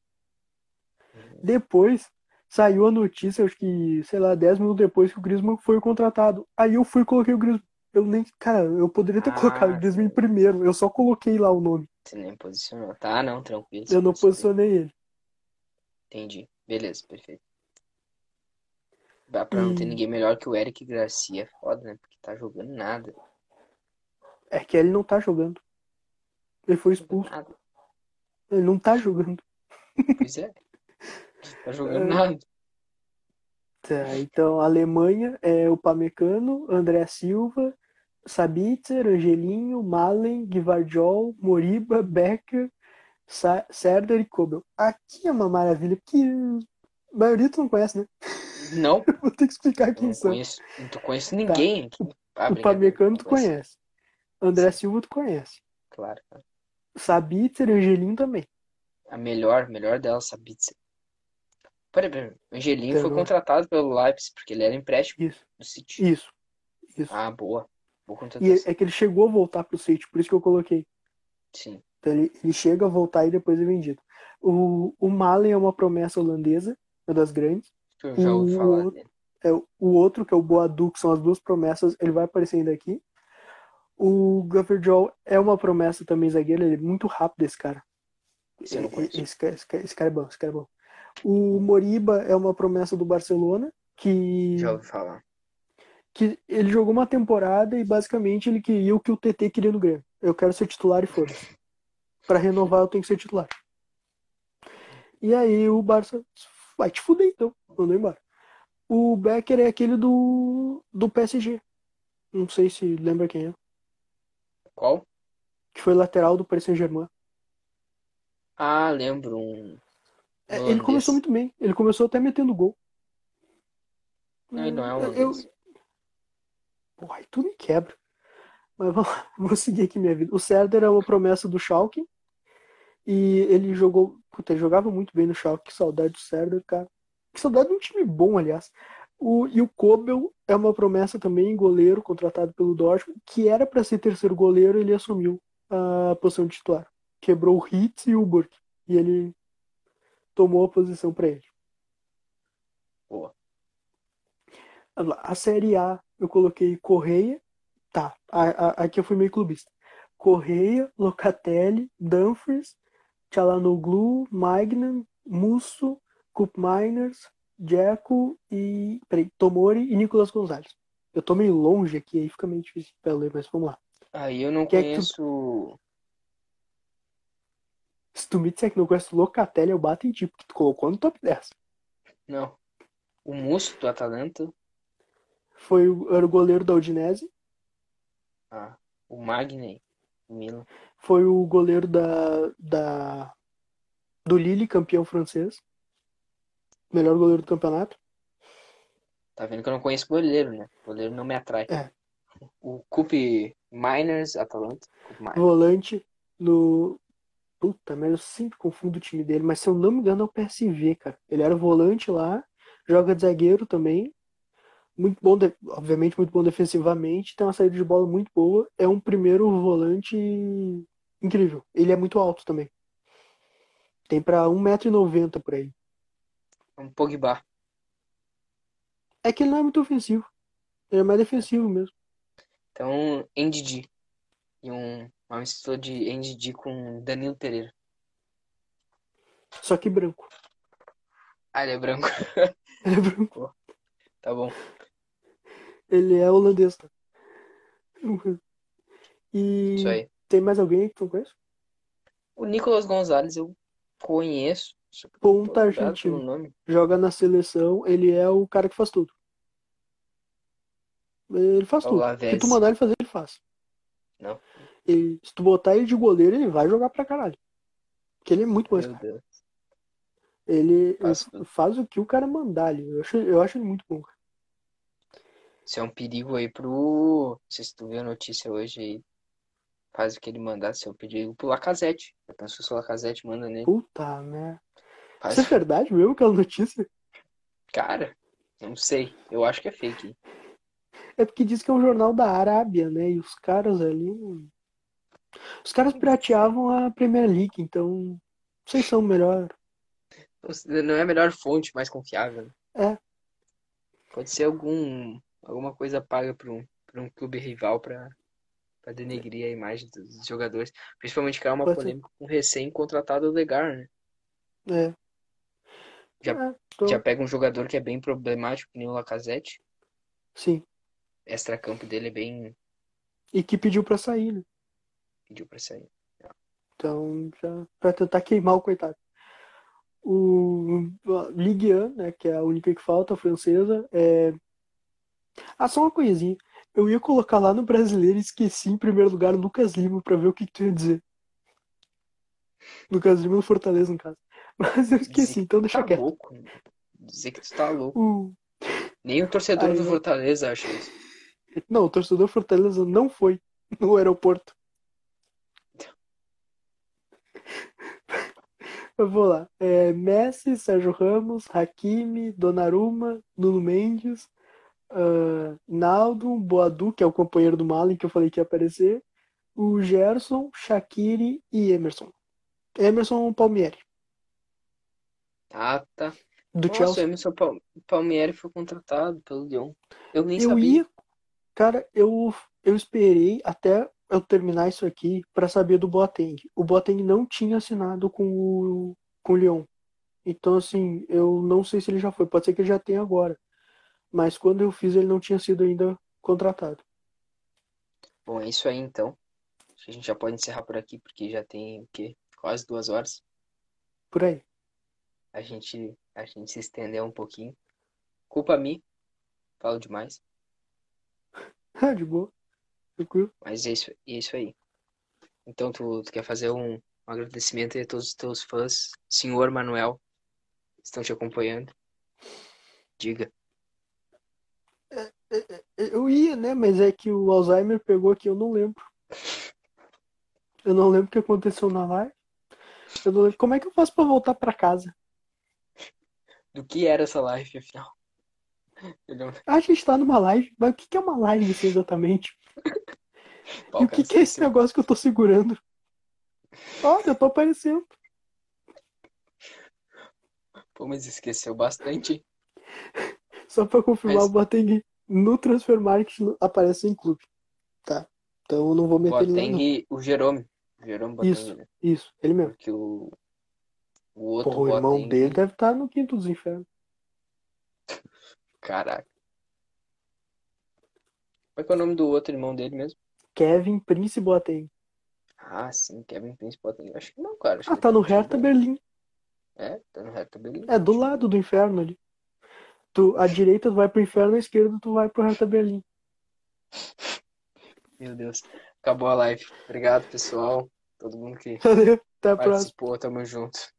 Depois saiu a notícia, acho que, sei lá, 10 minutos depois que o Griezmann foi contratado. Aí eu fui e coloquei o Griezmann. Eu nem. Cara, eu poderia ter Ah, colocado o Griezmann em primeiro. Eu só coloquei lá o nome. Você nem posicionou. Tá, não, tranquilo. Eu não posicionei ele. Entendi. Beleza, perfeito. Dá pra não ter ninguém melhor que o Eric Garcia. Foda, né? Porque tá jogando nada. É que ele não tá jogando. Ele foi expulso. Nada. Ele não tá jogando. Pois é. Tá jogando É. nada. Tá, então, Alemanha é o Pamecano, André Silva, Sabitzer, Angelinho, Malen, Guivardiol, Moriba, Becker, Sa Serdar e Kobel. Aqui é uma maravilha, porque a maioria tu não conhece, né? Não, Vou ter que explicar quem não são. conheço. Não tô conheço ninguém aqui. Ah, o brincadeira, Pamecano tu conhece. André Silva tu conhece. Claro, cara. Sabitzer, Angelinho também. A melhor, melhor dela, Sabitzer. Peraí. O Angelinho foi contratado pelo Leipzig, porque ele era empréstimo Isso, do City. isso, isso. Ah, boa. Boa E contratação. é que ele chegou a voltar pro City, por isso que eu coloquei. Sim. Então ele, ele chega a voltar e depois é vendido. O, o Malen é uma promessa holandesa, uma das grandes. Eu já ouvi O- falar dele. É, o outro, que é o Boadu, que são as duas promessas, ele vai aparecer ainda aqui. O Gafferjol é uma promessa também zagueiro, ele é muito rápido esse cara. Esse. Esse, esse cara- esse cara é bom, esse cara é bom. O Moriba é uma promessa do Barcelona, que, Já ouvi falar. que ele jogou uma temporada e basicamente ele queria o que o TT queria no Grêmio. Eu quero ser titular e foda-se. Pra renovar eu tenho que ser titular. E aí o Barça vai te fuder então, mandou embora. O Becker é aquele do, do PSG. Não sei se lembra quem é. Qual? Que foi lateral do Paris Saint-Germain. Ah, lembro. Um É, Ele começou muito bem. Ele começou até metendo gol. Não, ele não é Eu- holandês. Porra, aí tu me quebra. Mas vamos vou seguir aqui minha vida. O Serdar é uma promessa do Schalke. E ele jogou. Puta, ele jogava muito bem no Schalke. Que saudade do Serdar, cara. Que saudade de um time bom, aliás. O, e o Kobel é uma promessa também, goleiro, contratado pelo Dortmund, que era para ser terceiro goleiro, ele assumiu a posição de titular. Quebrou o Hitz e o Burke. E ele tomou a posição para ele. Boa. A Série A eu coloquei Correia. Tá, a- a- aqui eu fui meio clubista. Correia, Locatelli, Dumfries, Tchalanoglu, Magnan, Musso, Cup Miners, Jeco e. Peraí, Tomori e Nicolas Gonzalez. Eu tô meio longe aqui, aí fica meio difícil pra ler, mas vamos lá. Aí eu não Que é conheço. Se tu me disser que não conhece o Locatelli, eu bato em ti, porque tu colocou no top 10. Não. O Musso do Atalanta. Foi o, era o goleiro da Udinese, Ah, o Magni. Milan. foi o goleiro da, da do Lille, campeão francês. Melhor goleiro do campeonato. Tá vendo que eu não conheço goleiro, né? Goleiro não me atrai. É. O Cup Miners, Atalanta. Miners. Volante no. Puta merda, eu sempre confundo o time dele, mas se eu não me engano é o PSV, cara. Ele era volante lá, joga de zagueiro também. Muito bom, de- obviamente, muito bom defensivamente, tem uma saída de bola muito boa. É um primeiro volante incrível. Ele é muito alto também. Tem pra 1,90m por aí. Um Pogba. É que ele não é muito ofensivo. Ele é mais defensivo mesmo. Então, NDD. E um, uma mistura de NDD com Danilo Pereira. Só que branco. Ah, ele é branco. Ele é branco. Tá bom. Ele é holandês, tá? E Isso aí. tem mais alguém que tu conhece? O Nicolas Gonzalez eu conheço. Ponta argentino. nome. Joga na seleção, ele é o cara que faz tudo. Ele faz É o tudo. Lavezzi. que tu mandar ele fazer, ele faz. Não. Ele- se tu botar ele de goleiro, ele vai jogar pra caralho. Porque ele é muito bom esse cara. Deus. Ele Faz o que o cara mandar ali. Eu acho, eu acho ele muito bom. cara. Isso é um perigo aí pro. Não sei se tu viu a notícia hoje aí. Faz o que ele mandar, isso é um perigo pro Lacazette. Eu penso que o Lacazette manda nele. Puta merda. Faz... Isso é verdade mesmo, aquela notícia? Cara, não sei. Eu acho que é fake. É porque diz que é um jornal da Arábia, né? E os caras ali. Os caras pirateavam a Premier League, então. Vocês são melhor. Não é a melhor fonte, mais confiável. É. Pode ser algum, alguma coisa paga por um, por um clube rival pra, pra denegrir a imagem dos jogadores. Principalmente criar uma Pode ser. polêmica com o recém-contratado Odegaard, né? É. Já- É, então, Já pega um jogador que é bem problemático, que nem o Lacazette. Sim. Extra-campo dele é bem. E que pediu pra sair, né? Pediu pra sair. Então, já pra tentar queimar o coitado. O Ligue 1, né, que é a única que falta, a francesa, é... Ah, só uma coisinha. Eu ia colocar lá no brasileiro e esqueci em primeiro lugar o Lucas Lima pra ver o que, que tu ia dizer. Lucas Lima no Fortaleza, no caso. Mas eu esqueci, então deixa Tá quieto. louco. né? Dizer que tu tá louco. Nem o torcedor Aí do Fortaleza acha isso. Não, o torcedor Fortaleza não foi no aeroporto. Eu vou lá. É, Messi, Sérgio Ramos, Hakimi, Donnarumma, Nuno Mendes, ah, Naldo, Boadu, que é o companheiro do Malen que eu falei que ia aparecer, o Gerson, Shaqiri e Emerson. Emerson Palmieri, Ah, tá. do Nossa, o Chelsea. Emerson Pal- Palmieri foi contratado pelo Lyon. Eu nem Eu sabia. ia, cara, eu, eu esperei até eu terminar isso aqui pra saber do Boateng. O Boateng não tinha assinado com o, com o Lyon. Então, assim, eu não sei se ele já foi. Pode ser que ele já tenha agora. Mas quando eu fiz, ele não tinha sido ainda contratado. Bom, é isso aí então. Acho que a gente já pode encerrar por aqui, porque já tem o quê? Quase duas horas. Por aí. A gente, a gente se estendeu um pouquinho. Culpa minha. Falo demais. Ah, de boa. Tranquilo. Mas é isso, é isso aí. Então, tu, tu quer fazer um, um agradecimento a todos os teus fãs, senhor Manuel, que estão te acompanhando. Diga. Eu ia, né? Mas é que o Alzheimer pegou aqui, eu não lembro. Eu não lembro o que aconteceu na live. Eu não lembro. Como é que eu faço pra voltar pra casa? Do que era essa live, afinal? Não... Ah, a gente tá numa live, mas o que que é uma live assim, exatamente? Pau, E o que que é esse negócio que eu tô segurando? Olha, eu tô aparecendo. Pô, mas esqueceu bastante. Só pra confirmar, Mas- o Boateng no Transfer Market aparece em clube. Tá. Então eu não vou meter ele lá. Boateng, o Jerome. O Jerome Boateng, Isso. né? Isso, ele mesmo. Porque o, o outro Porra, o irmão Boateng, dele deve estar no quinto dos infernos. Caraca. Qual é, que é o nome do outro irmão dele mesmo? Kevin Prince Boateng. Ah, sim, Kevin Prince Boateng. Acho que não, cara. Ah, tá no time Hertha. Berlim. É, tá no Hertha Berlim. É do lado do inferno ali. Tu, à direita tu vai pro inferno, à esquerda tu vai pro Hertha Berlim. Meu Deus. Acabou a live. Obrigado, pessoal. Todo mundo que Valeu, até a próxima. participou. Tamo junto.